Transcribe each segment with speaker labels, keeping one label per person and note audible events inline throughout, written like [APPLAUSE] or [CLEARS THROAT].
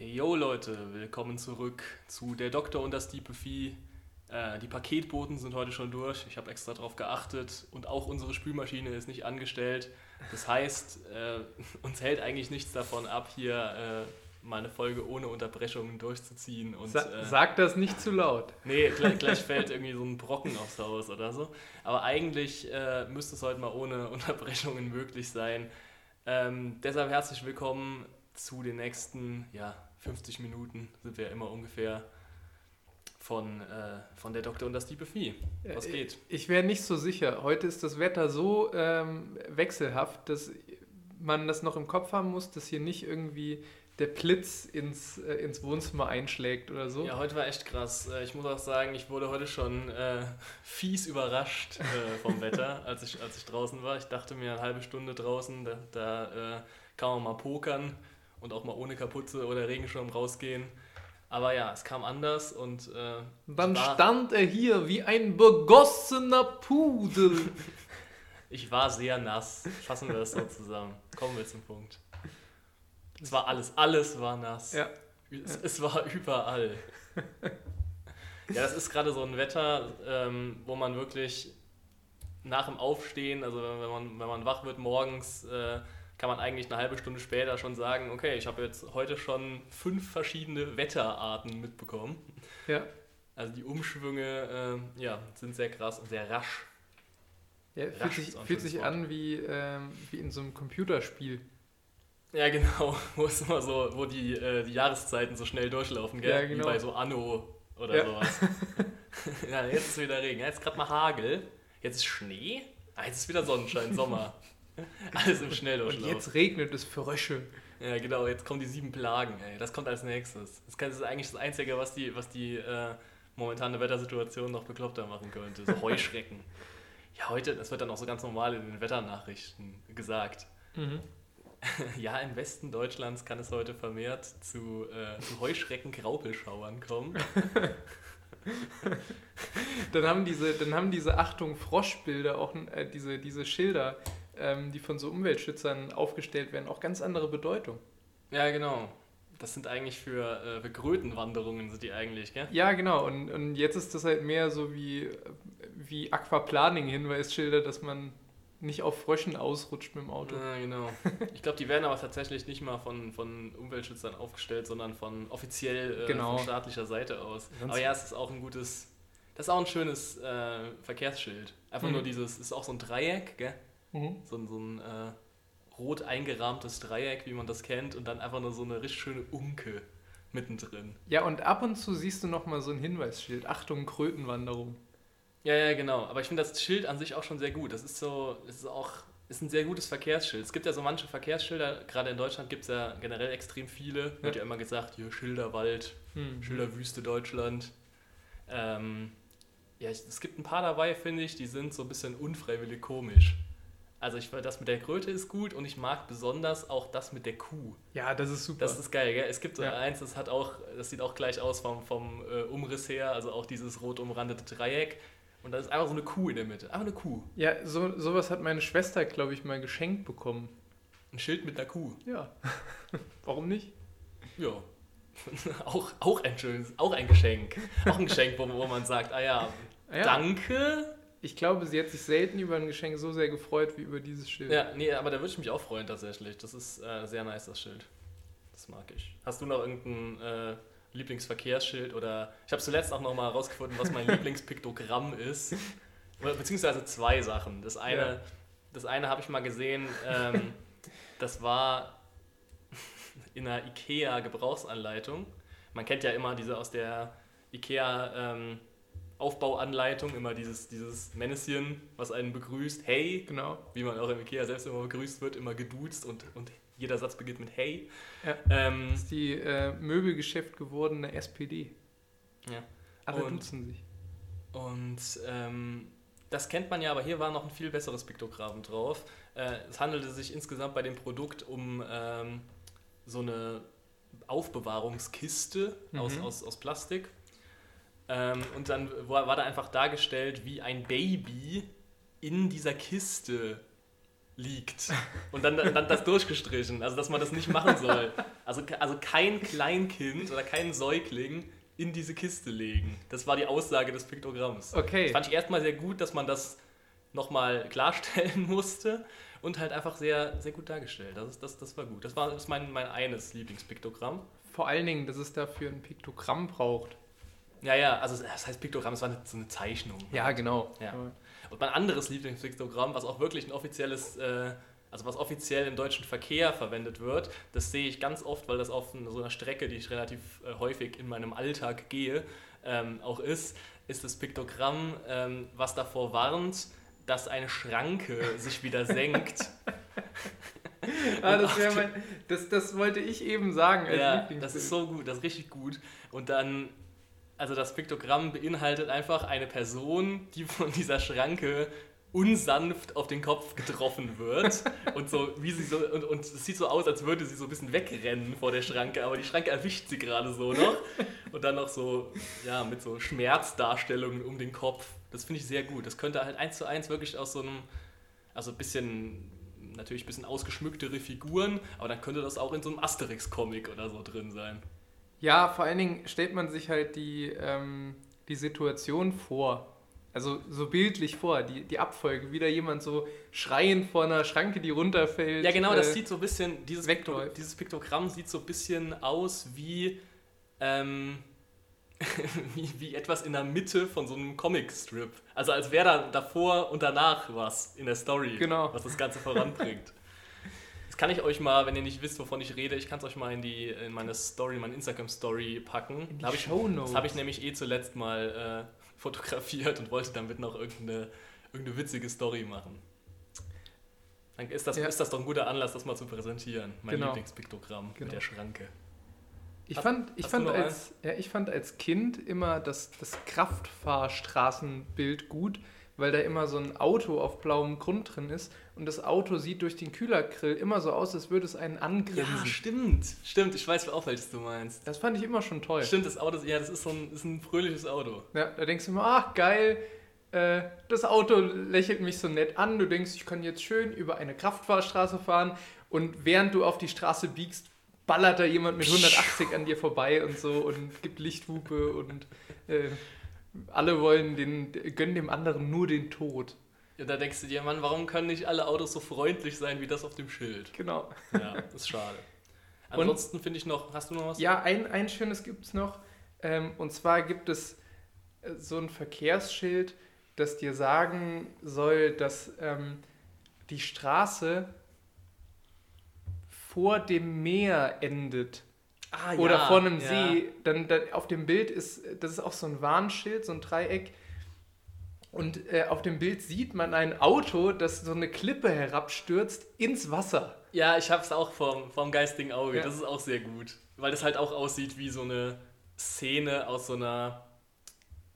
Speaker 1: Yo Leute, willkommen zurück zu der Doktor und das Diepe Vieh. Äh, die Paketboten sind heute schon durch. Ich habe extra darauf geachtet und auch unsere Spülmaschine ist nicht angestellt. Das heißt, äh, [LAUGHS] uns hält eigentlich nichts davon ab, hier äh, mal eine Folge ohne Unterbrechungen durchzuziehen. Und,
Speaker 2: Sa
Speaker 1: äh,
Speaker 2: sag das nicht zu laut.
Speaker 1: Nee, gleich, [LAUGHS] gleich fällt irgendwie so ein Brocken aufs Haus oder so. Aber eigentlich äh, müsste es heute mal ohne [LAUGHS] Unterbrechungen möglich sein. Ähm, deshalb herzlich willkommen zu den nächsten ja, 50 Minuten, sind wir ja immer ungefähr von, äh, von der Doktor und das Diebe Vieh. Was geht?
Speaker 2: Ich wäre nicht so sicher. Heute ist das Wetter so ähm, wechselhaft, dass man das noch im Kopf haben muss, dass hier nicht irgendwie der Blitz ins, äh, ins Wohnzimmer einschlägt oder so.
Speaker 1: Ja, heute war echt krass. Äh, Ich muss auch sagen, ich wurde heute schon äh, fies überrascht äh, vom [LAUGHS] Wetter, als ich, als ich draußen war. Ich dachte mir, eine halbe Stunde draußen, da, da äh, kann man mal pokern und auch mal ohne Kapuze oder Regenschirm rausgehen. Aber ja, es kam anders und äh,
Speaker 2: dann stand er hier wie ein begossener Pudel. [LAUGHS]
Speaker 1: Ich war sehr nass. Fassen wir das so zusammen. Kommen wir zum Punkt. Es war alles, alles war nass.
Speaker 2: ja.
Speaker 1: Es, es war überall. Ja, das ist gerade so ein Wetter, ähm, wo man wirklich nach dem Aufstehen, also wenn man, wenn man wach wird morgens, äh, kann man eigentlich eine halbe Stunde später schon sagen, okay, ich habe jetzt heute schon fünf verschiedene Wetterarten mitbekommen.
Speaker 2: ja.
Speaker 1: Also die Umschwünge äh, ja, sind sehr krass und sehr rasch.
Speaker 2: ja fühlt
Speaker 1: Rasch
Speaker 2: sich,
Speaker 1: auch ein
Speaker 2: fühlt sich an wie, ähm, wie in so einem Computerspiel.
Speaker 1: Ja, genau, [LAUGHS] wo es immer so, wo die, äh, die Jahreszeiten so schnell durchlaufen, gell?
Speaker 2: Ja, genau.
Speaker 1: Wie bei so Anno oder
Speaker 2: Ja.
Speaker 1: sowas. [LAUGHS] ja, jetzt ist wieder Regen. Jetzt gerade mal Hagel. Jetzt ist Schnee. Ah, jetzt ist wieder Sonnenschein, Sommer. [LAUGHS] [LAUGHS] Alles im
Speaker 2: Und
Speaker 1: Schnelldurchlauf.
Speaker 2: jetzt regnet es Frösche.
Speaker 1: Ja, genau, jetzt kommen die sieben Plagen, ey. Das kommt als nächstes. Das ist eigentlich das Einzige, was die, was die äh, momentane Wettersituation noch bekloppter machen könnte. So Heuschrecken. [LAUGHS] ja, heute, das wird dann auch so ganz normal in den Wetternachrichten gesagt.
Speaker 2: Mhm. [LAUGHS]
Speaker 1: Ja, im Westen Deutschlands kann es heute vermehrt zu, äh, zu Heuschrecken-Graupelschauern kommen.
Speaker 2: Dann haben diese, dann haben diese Achtung Froschbilder auch äh, diese, diese Schilder, ähm, die von so Umweltschützern aufgestellt werden, auch ganz andere Bedeutung.
Speaker 1: Ja, genau. Das sind eigentlich für, äh, für Krötenwanderungen, sind die eigentlich, gell?
Speaker 2: Ja, genau. Und, und jetzt ist das halt mehr so wie, wie Aquaplaning-Hinweisschilder, dass man nicht auf Fröschen ausrutscht mit dem Auto.
Speaker 1: Ja, genau. [LAUGHS] Ich glaube, die werden aber tatsächlich nicht mal von, von Umweltschützern aufgestellt, sondern von offiziell äh,
Speaker 2: Genau.
Speaker 1: von staatlicher Seite aus.
Speaker 2: Sonst-
Speaker 1: aber ja, es ist auch ein gutes, das ist auch ein schönes äh, Verkehrsschild. Einfach
Speaker 2: Mhm.
Speaker 1: nur dieses, es ist auch so ein Dreieck, gell?
Speaker 2: Mhm.
Speaker 1: so ein, so ein äh, rot eingerahmtes Dreieck, wie man das kennt, und dann einfach nur so eine richtig schöne Unke mittendrin.
Speaker 2: Ja, und ab und zu siehst du noch mal so ein Hinweisschild. Achtung, Krötenwanderung.
Speaker 1: Ja, ja, genau. Aber ich finde das Schild an sich auch schon sehr gut. Das ist so, es ist auch, ist ein sehr gutes Verkehrsschild. Es gibt ja so manche Verkehrsschilder, gerade in Deutschland gibt es ja generell extrem viele. Wird ja immer gesagt, hier Schilderwald,
Speaker 2: Mhm.
Speaker 1: Schilderwüste Deutschland. Ähm, ja, es gibt ein paar dabei, finde ich, die sind so ein bisschen unfreiwillig komisch. Also ich das mit der Kröte ist gut und ich mag besonders auch das mit der Kuh.
Speaker 2: Ja, das ist super.
Speaker 1: Das ist geil, gell? Es gibt so
Speaker 2: Ja.
Speaker 1: eins, das hat auch, das sieht auch gleich aus vom, vom äh, Umriss her, also auch dieses rot umrandete Dreieck. Und da ist einfach so eine Kuh in der Mitte. Einfach eine Kuh.
Speaker 2: ja, so, sowas hat meine Schwester, glaube ich, mal geschenkt bekommen.
Speaker 1: Ein Schild mit einer Kuh.
Speaker 2: Ja. [LAUGHS] Warum nicht?
Speaker 1: Ja. [LAUGHS] auch, auch ein schönes, auch ein Geschenk. Auch ein Geschenk, wo, wo man sagt, ah ja,
Speaker 2: Ah ja.
Speaker 1: danke.
Speaker 2: Ich glaube, sie hat sich selten über ein Geschenk so sehr gefreut wie über dieses Schild.
Speaker 1: Ja, nee, aber da würde ich mich auch freuen tatsächlich. Das ist äh, sehr nice, das Schild. Das mag ich. Hast du noch irgendein äh, Lieblingsverkehrsschild oder ich habe zuletzt auch noch mal herausgefunden, was mein [LAUGHS] Lieblingspiktogramm ist. Beziehungsweise zwei Sachen. Das eine,
Speaker 2: Ja.
Speaker 1: das eine habe ich mal gesehen, ähm, das war [LAUGHS] in einer IKEA-Gebrauchsanleitung. Man kennt ja immer diese aus der IKEA ähm, Aufbauanleitung, immer dieses, dieses Männchen, was einen begrüßt. Hey,
Speaker 2: Genau.
Speaker 1: wie man auch im Ikea selbst immer begrüßt wird, immer geduzt und, und jeder Satz beginnt mit Hey.
Speaker 2: Ja.
Speaker 1: Ähm,
Speaker 2: Das ist die äh, Möbelgeschäft gewordene SPD.
Speaker 1: ja.
Speaker 2: Alle
Speaker 1: Und-
Speaker 2: duzen sich.
Speaker 1: Und ähm, das kennt man ja, aber hier war noch ein viel besseres Piktogramm drauf. Äh, es handelte sich insgesamt bei dem Produkt um ähm, so eine Aufbewahrungskiste aus,
Speaker 2: Mhm.
Speaker 1: aus, aus Plastik. Ähm, und dann war, war da einfach dargestellt, wie ein Baby in dieser Kiste liegt. Und dann, dann das durchgestrichen. Also, dass man das nicht machen soll. Also, also kein Kleinkind oder kein Säugling in diese Kiste legen. Das war die Aussage des Piktogramms.
Speaker 2: Okay.
Speaker 1: Das fand ich erstmal sehr gut, dass man das nochmal klarstellen musste und halt einfach sehr, sehr gut dargestellt. Das, ist, das, das war gut. Das war das mein, mein eines Lieblingspiktogramm.
Speaker 2: Vor allen Dingen, dass es dafür ein Piktogramm braucht.
Speaker 1: Ja, ja, also das heißt Piktogramm, es war eine, so eine Zeichnung.
Speaker 2: Ja, genau.
Speaker 1: Ja. Und mein anderes Lieblingspiktogramm, was auch wirklich ein offizielles, äh, also was offiziell im deutschen Verkehr verwendet wird, das sehe ich ganz oft, weil das auf so einer Strecke, die ich relativ äh, häufig in meinem Alltag gehe, ähm, auch ist, ist das Piktogramm, ähm, was davor warnt, dass eine Schranke sich wieder senkt. [LAUGHS]
Speaker 2: ah, das, mein, das, das wollte ich eben sagen.
Speaker 1: Ja, das ist so gut, das ist richtig gut. Und dann, also das Piktogramm beinhaltet einfach eine Person, die von dieser Schranke unsanft auf den Kopf getroffen wird [LAUGHS] und so wie sie so und, und es sieht so aus, als würde sie so ein bisschen wegrennen vor der Schranke, aber die Schranke erwischt sie gerade so noch [LAUGHS] und dann noch so ja mit so Schmerzdarstellungen um den Kopf. Das finde ich sehr gut. Das könnte halt eins zu eins wirklich aus so einem also ein bisschen natürlich ein bisschen ausgeschmücktere Figuren, aber dann könnte das auch in so einem Asterix-Comic oder so drin sein.
Speaker 2: Ja, vor allen Dingen stellt man sich halt die, ähm, die Situation vor. Also so bildlich vor, die, die Abfolge. Wieder jemand so schreiend vor einer Schranke, die runterfällt.
Speaker 1: Ja, genau, das äh, sieht so ein bisschen, dieses, Pikto, dieses Piktogramm sieht so ein bisschen aus wie, ähm, [LAUGHS] wie, wie etwas in der Mitte von so einem Comicstrip. Also als wäre da davor und danach was in der Story,
Speaker 2: genau.
Speaker 1: was das Ganze voranbringt. Kann ich euch mal, wenn ihr nicht wisst, wovon ich rede, ich kann es euch mal in, die, in meine Story, meine Instagram-Story packen.
Speaker 2: In die
Speaker 1: da ich. Das habe ich nämlich eh zuletzt mal äh, [LAUGHS] fotografiert und wollte damit noch irgendeine, irgendeine witzige Story machen. Dann ist das, ja. ist das doch ein guter Anlass, das mal zu präsentieren. Mein genau. Lieblingspiktogramm genau. mit der Schranke.
Speaker 2: Ich fand, ich, fand als, ja, ich fand als Kind immer das, das Kraftfahrstraßenbild gut, weil da immer so ein Auto auf blauem Grund drin ist und das Auto sieht durch den Kühlergrill immer so aus, als würde es einen angrinsen. Ja,
Speaker 1: stimmt. Stimmt, ich weiß auch, welches du meinst.
Speaker 2: Das fand ich immer schon toll.
Speaker 1: Stimmt, das Auto, ja, das ist so ein, ist ein fröhliches Auto.
Speaker 2: Ja, da denkst du immer, ach geil, äh, das Auto lächelt mich so nett an. Du denkst, ich kann jetzt schön über eine Kraftfahrstraße fahren und während du auf die Straße biegst, ballert da jemand mit 180 an dir vorbei und so und gibt Lichthupe und äh, alle wollen den, gönnen dem anderen nur den Tod.
Speaker 1: Ja, da denkst du dir, Mann, warum können nicht alle Autos so freundlich sein wie das auf dem Schild?
Speaker 2: Genau.
Speaker 1: Ja, ist schade. [LAUGHS] Ansonsten finde ich noch, hast du noch was?
Speaker 2: Ja, ein, ein schönes gibt es noch. Ähm, und zwar gibt es äh, so ein Verkehrsschild, das dir sagen soll, dass ähm, die Straße vor dem Meer endet. Ah, oder ja, vor einem ja. See, dann, dann, auf dem Bild ist, das ist auch so ein Warnschild, so ein Dreieck. Und äh, auf dem Bild sieht man ein Auto, das so eine Klippe herabstürzt ins Wasser.
Speaker 1: Ja, ich habe es auch vom, vom geistigen Auge. Ja. Das ist auch sehr gut. Weil das halt auch aussieht wie so eine Szene aus so einer,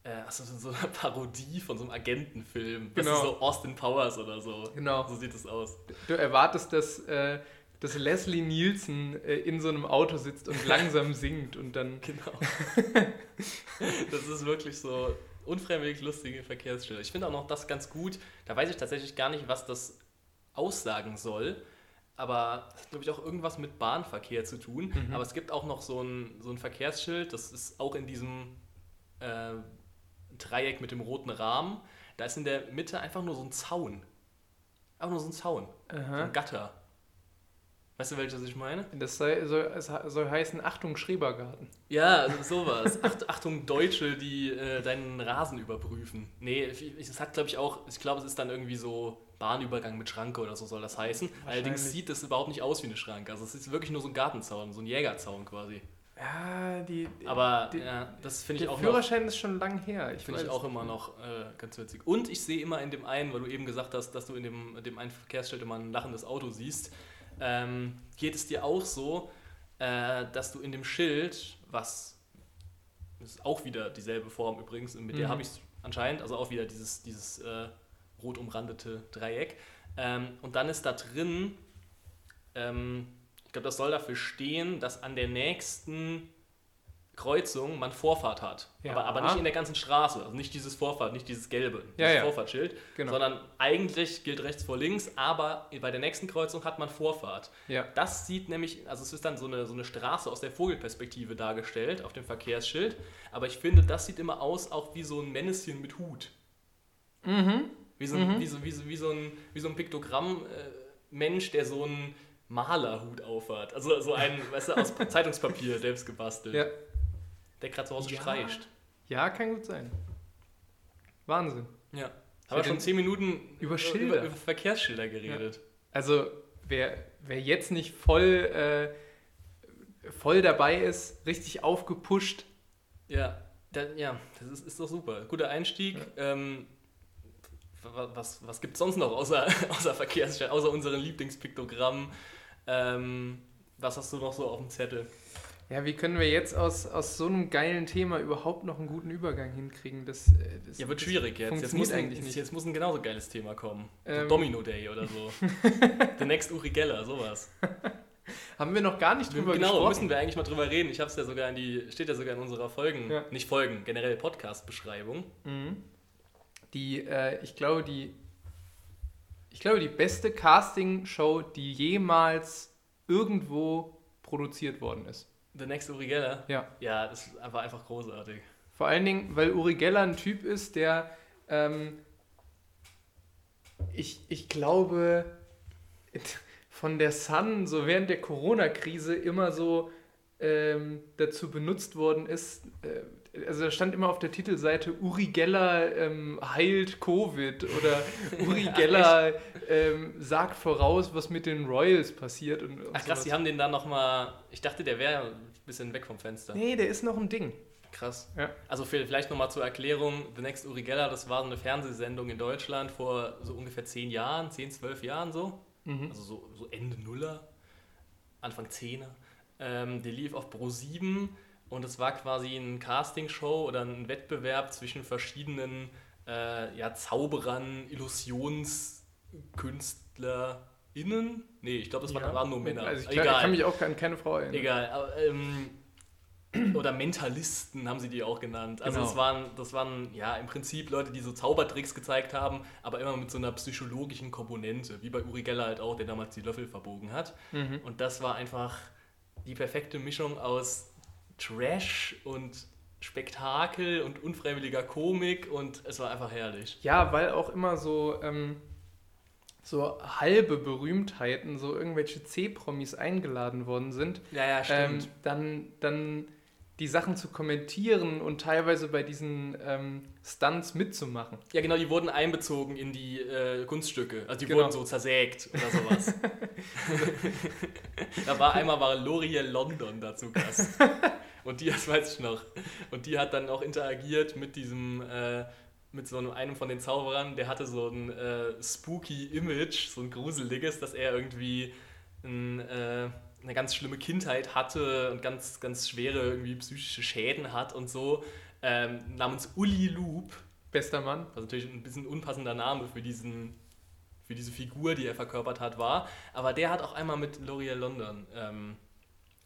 Speaker 1: also so einer [LAUGHS] Parodie von so einem Agentenfilm. Das genau. ist so Austin Powers oder so.
Speaker 2: Genau.
Speaker 1: So sieht es aus.
Speaker 2: Du erwartest, dass. Äh, dass Leslie Nielsen äh, in so einem Auto sitzt und [LAUGHS] langsam singt und dann.
Speaker 1: Genau. [LAUGHS] das ist wirklich so unfreiwillig lustige Verkehrsschilder. Ich finde auch noch das ganz gut. Da weiß ich tatsächlich gar nicht, was das aussagen soll. Aber das hat, glaube ich, auch irgendwas mit Bahnverkehr zu tun. Mhm. Aber es gibt auch noch so ein, so ein Verkehrsschild, das ist auch in diesem äh, Dreieck mit dem roten Rahmen. Da ist in der Mitte einfach nur so ein Zaun. Einfach nur so ein Zaun. Aha. So ein Gatter. Weißt du, welches ich meine?
Speaker 2: Das soll, soll, soll heißen Achtung Schrebergarten.
Speaker 1: Ja, also sowas. Acht, Achtung Deutsche, die äh, deinen Rasen überprüfen. Nee, es hat glaube ich auch, ich glaube es ist dann irgendwie so Bahnübergang mit Schranke oder so soll das heißen. Allerdings sieht das überhaupt nicht aus wie eine Schranke. Also es ist wirklich nur so ein Gartenzaun, so ein Jägerzaun quasi.
Speaker 2: Ja, die.
Speaker 1: Aber die, ja, das finde ich auch.
Speaker 2: Der Führerschein noch, ist schon lang her.
Speaker 1: Ich finde ich auch immer noch äh, ganz witzig. Und ich sehe immer in dem einen, weil du eben gesagt hast, dass du in dem, dem einen Verkehrsschild immer ein lachendes Auto siehst ähm, geht es dir auch so, äh, dass du in dem Schild, was ist auch wieder dieselbe Form übrigens, mit der mhm. habe ich es anscheinend, also auch wieder dieses, dieses äh, rot umrandete Dreieck. Ähm, und dann ist da drin, ähm, ich glaube, das soll dafür stehen, dass an der nächsten Kreuzung man Vorfahrt hat.
Speaker 2: Ja.
Speaker 1: Aber, aber nicht in der ganzen Straße. Also nicht dieses Vorfahrt, nicht dieses gelbe,
Speaker 2: Ja,
Speaker 1: dieses
Speaker 2: ja.
Speaker 1: Vorfahrtsschild,
Speaker 2: Genau.
Speaker 1: sondern eigentlich gilt rechts vor links, aber bei der nächsten Kreuzung hat man Vorfahrt.
Speaker 2: Ja.
Speaker 1: Das sieht nämlich, also es ist dann so eine, so eine Straße aus der Vogelperspektive dargestellt auf dem Verkehrsschild, aber ich finde, das sieht immer aus auch wie so ein Männchen mit Hut.
Speaker 2: Mhm.
Speaker 1: Wie so, ein- wie so, wie so, wie so ein, wie so ein Piktogramm-Mensch, der so einen Malerhut aufhat. Also so ein, weißt du, aus [LAUGHS] Zeitungspapier selbst gebastelt.
Speaker 2: Ja.
Speaker 1: Der gerade zu Hause
Speaker 2: Ja.
Speaker 1: streicht.
Speaker 2: ja, kann gut sein. Wahnsinn.
Speaker 1: Ja. Haben wir schon zehn Minuten
Speaker 2: über
Speaker 1: über,
Speaker 2: Schilder.
Speaker 1: über Verkehrsschilder geredet.
Speaker 2: Also, wer, wer jetzt nicht voll, äh, voll dabei ist, richtig aufgepusht,
Speaker 1: Ja, da, ja das ist, ist doch super. Guter Einstieg. Ähm, wa- was was gibt es sonst noch außer, [LAUGHS] außer Verkehrsschilder, außer unseren Lieblingspiktogrammen? Ähm, was hast du noch so auf dem Zettel?
Speaker 2: Ja, wie können wir jetzt aus, aus so einem geilen Thema überhaupt noch einen guten Übergang hinkriegen? Das, äh, das
Speaker 1: Ja, wird
Speaker 2: das
Speaker 1: schwierig jetzt. Jetzt muss, ein,
Speaker 2: eigentlich nicht.
Speaker 1: jetzt muss ein genauso geiles Thema kommen. So
Speaker 2: Ähm.
Speaker 1: Domino Day oder so. [LAUGHS] The Next Uri Geller, sowas. [LAUGHS]
Speaker 2: Haben wir noch gar nicht drüber
Speaker 1: genau,
Speaker 2: gesprochen.
Speaker 1: müssen wir eigentlich mal drüber reden. Ich habe es ja sogar in die, steht ja sogar in unserer Folgen,
Speaker 2: Ja.
Speaker 1: nicht Folgen, generell Podcast-Beschreibung.
Speaker 2: Mhm. Die, äh, ich glaube, die, ich glaube, die beste Casting-Show, die jemals irgendwo produziert worden ist.
Speaker 1: The Next Uri Geller.
Speaker 2: Ja.
Speaker 1: Ja, das war einfach großartig.
Speaker 2: Vor allen Dingen, weil Uri Geller ein Typ ist, der, ähm, ich, ich glaube, von der Sun so während der Corona-Krise immer so ähm, dazu benutzt worden ist. Äh, also da stand immer auf der Titelseite Uri Geller ähm, heilt Covid oder [LAUGHS] Uri Geller ähm, sagt voraus, was mit den Royals passiert. Und, und
Speaker 1: Ach krass,
Speaker 2: sowas.
Speaker 1: die haben den dann nochmal, ich dachte, der wäre ein bisschen weg vom Fenster.
Speaker 2: Nee, der ist noch ein Ding.
Speaker 1: Krass.
Speaker 2: Ja.
Speaker 1: Also vielleicht nochmal zur Erklärung, The Next Uri Geller, das war so eine Fernsehsendung in Deutschland vor so ungefähr zehn Jahren, zehn, zwölf Jahren so.
Speaker 2: Mhm.
Speaker 1: also so, so Ende Nuller, Anfang Zehner. Ähm, der lief auf Pro 7 und es war quasi eine Castingshow oder ein Wettbewerb zwischen verschiedenen äh, ja, Zauberern, IllusionskünstlerInnen. Nee, ich glaube, das waren,
Speaker 2: Ja.
Speaker 1: waren nur Männer.
Speaker 2: Also ich kann, ich kann mich auch an keine Frau erinnern.
Speaker 1: Egal. aber, Ähm, [CLEARS THROAT] oder Mentalisten haben sie die auch genannt. Also
Speaker 2: Genau.
Speaker 1: das waren, das waren ja im Prinzip Leute, die so Zaubertricks gezeigt haben, aber immer mit so einer psychologischen Komponente, wie bei Uri Geller halt auch, der damals die Löffel verbogen hat.
Speaker 2: Mhm.
Speaker 1: Und das war einfach die perfekte Mischung aus Trash und Spektakel und unfreiwilliger Komik und es war einfach herrlich.
Speaker 2: Ja, weil auch immer so, ähm, so halbe Berühmtheiten, so irgendwelche C-Promis eingeladen worden sind,
Speaker 1: Ja, ja,
Speaker 2: ähm, dann, dann die Sachen zu kommentieren und teilweise bei diesen ähm, Stunts mitzumachen.
Speaker 1: Ja, genau, die wurden einbezogen in die äh, Kunststücke. Also die
Speaker 2: Genau.
Speaker 1: wurden so zersägt oder sowas. [LAUGHS] da war einmal war L'Oreal London dazu Gast. Und die, das weiß ich noch. Und die hat dann auch interagiert mit diesem, äh, mit so einem, einem von den Zauberern, der hatte so ein äh, spooky Image, so ein gruseliges, dass er irgendwie ein, äh, eine ganz schlimme Kindheit hatte und ganz, ganz schwere irgendwie psychische Schäden hat und so. Ähm, namens Uli Loop.
Speaker 2: Bester Mann.
Speaker 1: Was natürlich ein bisschen unpassender Name für, diesen, für diese Figur, die er verkörpert hat, war. Aber der hat auch einmal mit L'Oreal London ähm,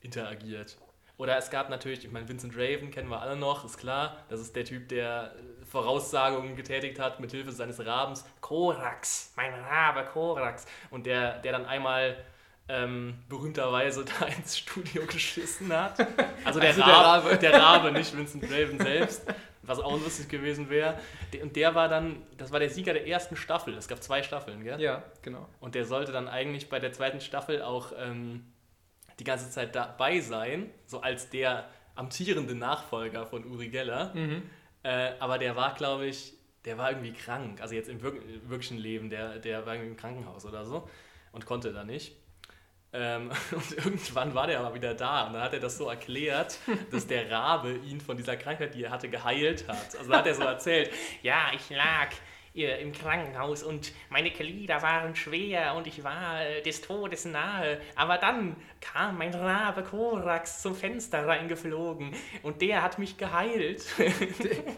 Speaker 1: interagiert. Oder es gab natürlich, ich meine, Vincent Raven kennen wir alle noch, ist klar. Das ist der Typ, der äh, Voraussagungen getätigt hat mit Hilfe seines Rabens. Korax, mein Rabe, Korax. Und der, der dann einmal ähm, berühmterweise [LAUGHS] da ins Studio geschissen hat. Also der,
Speaker 2: Also der
Speaker 1: Rabe,
Speaker 2: Rabe.
Speaker 1: der Rabe, nicht Vincent Raven selbst. Was auch lustig gewesen wäre. Und der war dann, das war der Sieger der ersten Staffel. Es gab zwei Staffeln, gell?
Speaker 2: Ja, genau.
Speaker 1: Und der sollte dann eigentlich bei der zweiten Staffel auch ähm, die ganze Zeit dabei sein, so als der amtierende Nachfolger von Uri Geller.
Speaker 2: Mhm.
Speaker 1: Äh, aber der war, glaube ich, der war irgendwie krank. Also jetzt im wirk wirklichen Leben, der, der war irgendwie im Krankenhaus oder so und konnte da nicht. Ähm, [LAUGHS] und irgendwann war der aber wieder da und dann hat er das so erklärt, dass der Rabe ihn von dieser Krankheit, die er hatte, geheilt hat. Also hat er so erzählt, ja, ich lag äh, im Krankenhaus und meine Glieder waren schwer und ich war äh, des Todes nahe. Aber dann kam mein Rabe Korax zum Fenster reingeflogen und der hat mich geheilt. [LAUGHS]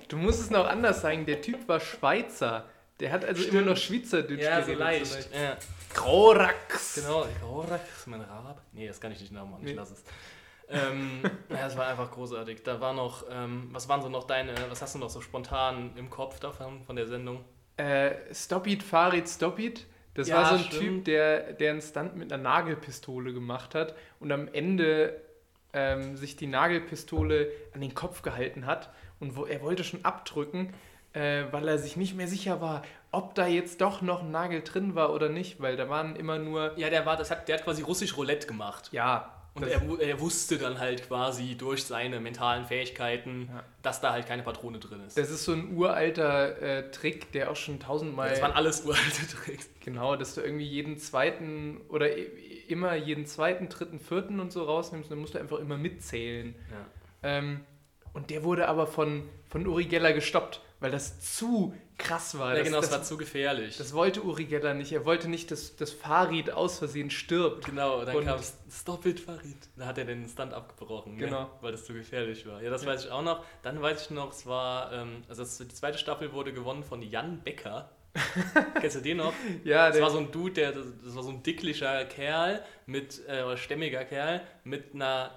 Speaker 2: Du musst es noch anders sagen, der Typ war Schweizer. Der hat also immer noch Schweizerdeutsch
Speaker 1: ja, so
Speaker 2: geredet,
Speaker 1: leicht. Ja.
Speaker 2: Korax.
Speaker 1: Genau, Korax, mein Rabe. Nee, das kann ich nicht nachmachen, ich
Speaker 2: Nee.
Speaker 1: lasse es. ähm, [LAUGHS] ja, es war einfach großartig. Da war noch, ähm, was waren so noch deine, was hast du noch so spontan im Kopf davon, von der Sendung?
Speaker 2: Äh, Stop It, Farid, Stop It. Das
Speaker 1: Ja,
Speaker 2: war so ein
Speaker 1: stimmt.
Speaker 2: Typ, der, der einen Stunt mit einer Nagelpistole gemacht hat und am Ende ähm, sich die Nagelpistole an den Kopf gehalten hat und wo, er wollte schon abdrücken, äh, weil er sich nicht mehr sicher war, ob da jetzt doch noch ein Nagel drin war oder nicht, weil da waren immer nur,
Speaker 1: Ja, der war, das hat, der hat quasi russisch Roulette gemacht.
Speaker 2: ja,
Speaker 1: Und er, er wusste dann halt quasi durch seine mentalen Fähigkeiten,
Speaker 2: Ja.
Speaker 1: dass da halt keine Patrone drin ist.
Speaker 2: das ist so ein uralter äh, Trick, der auch schon tausendmal...
Speaker 1: Das waren alles uralte [LAUGHS] Tricks.
Speaker 2: Genau, dass du irgendwie jeden zweiten oder immer jeden zweiten, dritten, vierten und so rausnimmst, dann musst du einfach immer mitzählen.
Speaker 1: Ja.
Speaker 2: Ähm, und der wurde aber von, von Uri Geller gestoppt, weil das zu krass war.
Speaker 1: ja,
Speaker 2: das,
Speaker 1: genau, das, war zu gefährlich.
Speaker 2: das wollte Uri Geller nicht. Er wollte nicht, dass das Farid aus Versehen stirbt.
Speaker 1: genau, dann
Speaker 2: Und-
Speaker 1: kam Stop it, Farid. Da hat er den Stunt abgebrochen,
Speaker 2: Genau.
Speaker 1: ja, weil das zu gefährlich war. Ja, das
Speaker 2: Ja.
Speaker 1: weiß ich auch noch. Dann weiß ich noch, es war, ähm, also die zweite Staffel wurde gewonnen von Jan Becker. [LAUGHS] Kennst du den noch?
Speaker 2: Ja,
Speaker 1: Das war so ein Dude, der, das das war so ein dicklicher Kerl mit, äh, oder stämmiger Kerl mit einer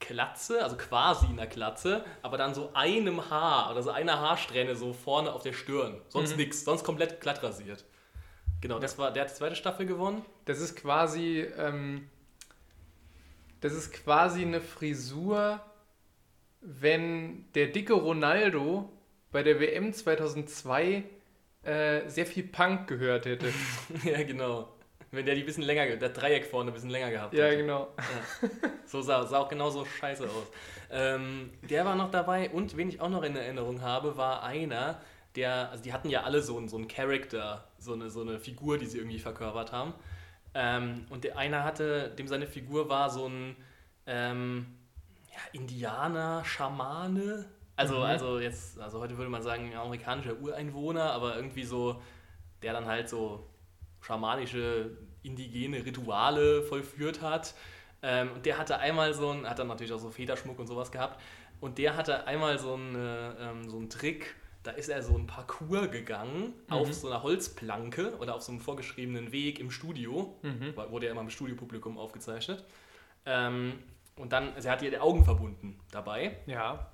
Speaker 1: Klatze, also quasi einer Klatze, aber dann so einem Haar oder so einer Haarsträhne so vorne auf der Stirn. Sonst
Speaker 2: Mhm.
Speaker 1: nix, sonst komplett glatt rasiert. Genau, das war, der hat die zweite Staffel gewonnen.
Speaker 2: das ist quasi, ähm, das ist quasi eine Frisur, wenn der dicke Ronaldo bei der WM 2002 äh, sehr viel Punk gehört hätte. [LAUGHS]
Speaker 1: ja, genau. Wenn der die bisschen länger, ge- der Dreieck vorne ein bisschen länger gehabt
Speaker 2: ja,
Speaker 1: hätte.
Speaker 2: genau.
Speaker 1: So sah, sah auch genauso scheiße aus. Ähm, der war noch dabei und wen ich auch noch in Erinnerung habe, war einer, der, also die hatten ja alle so, einen- so einen Charakter, so eine, so eine Figur, die sie irgendwie verkörpert haben. Ähm, und der einer hatte, dem seine Figur war so ein ähm, ja, Indianer, Schamane. Also,
Speaker 2: Mhm.
Speaker 1: also jetzt, also heute würde man sagen, amerikanischer Ureinwohner, aber irgendwie so, der dann halt so schamanische, indigene Rituale vollführt hat. Ähm, und der hatte einmal so ein, hat dann natürlich auch so Federschmuck und sowas gehabt. Und der hatte einmal so einen, äh, ähm, so einen Trick, da ist er so ein Parcours gegangen
Speaker 2: Mhm.
Speaker 1: auf so einer Holzplanke oder auf so einem vorgeschriebenen Weg im Studio.
Speaker 2: Mhm.
Speaker 1: Wurde ja immer im Studiopublikum aufgezeichnet. Ähm, und dann, also er hat ihr die Augen verbunden dabei.
Speaker 2: Ja.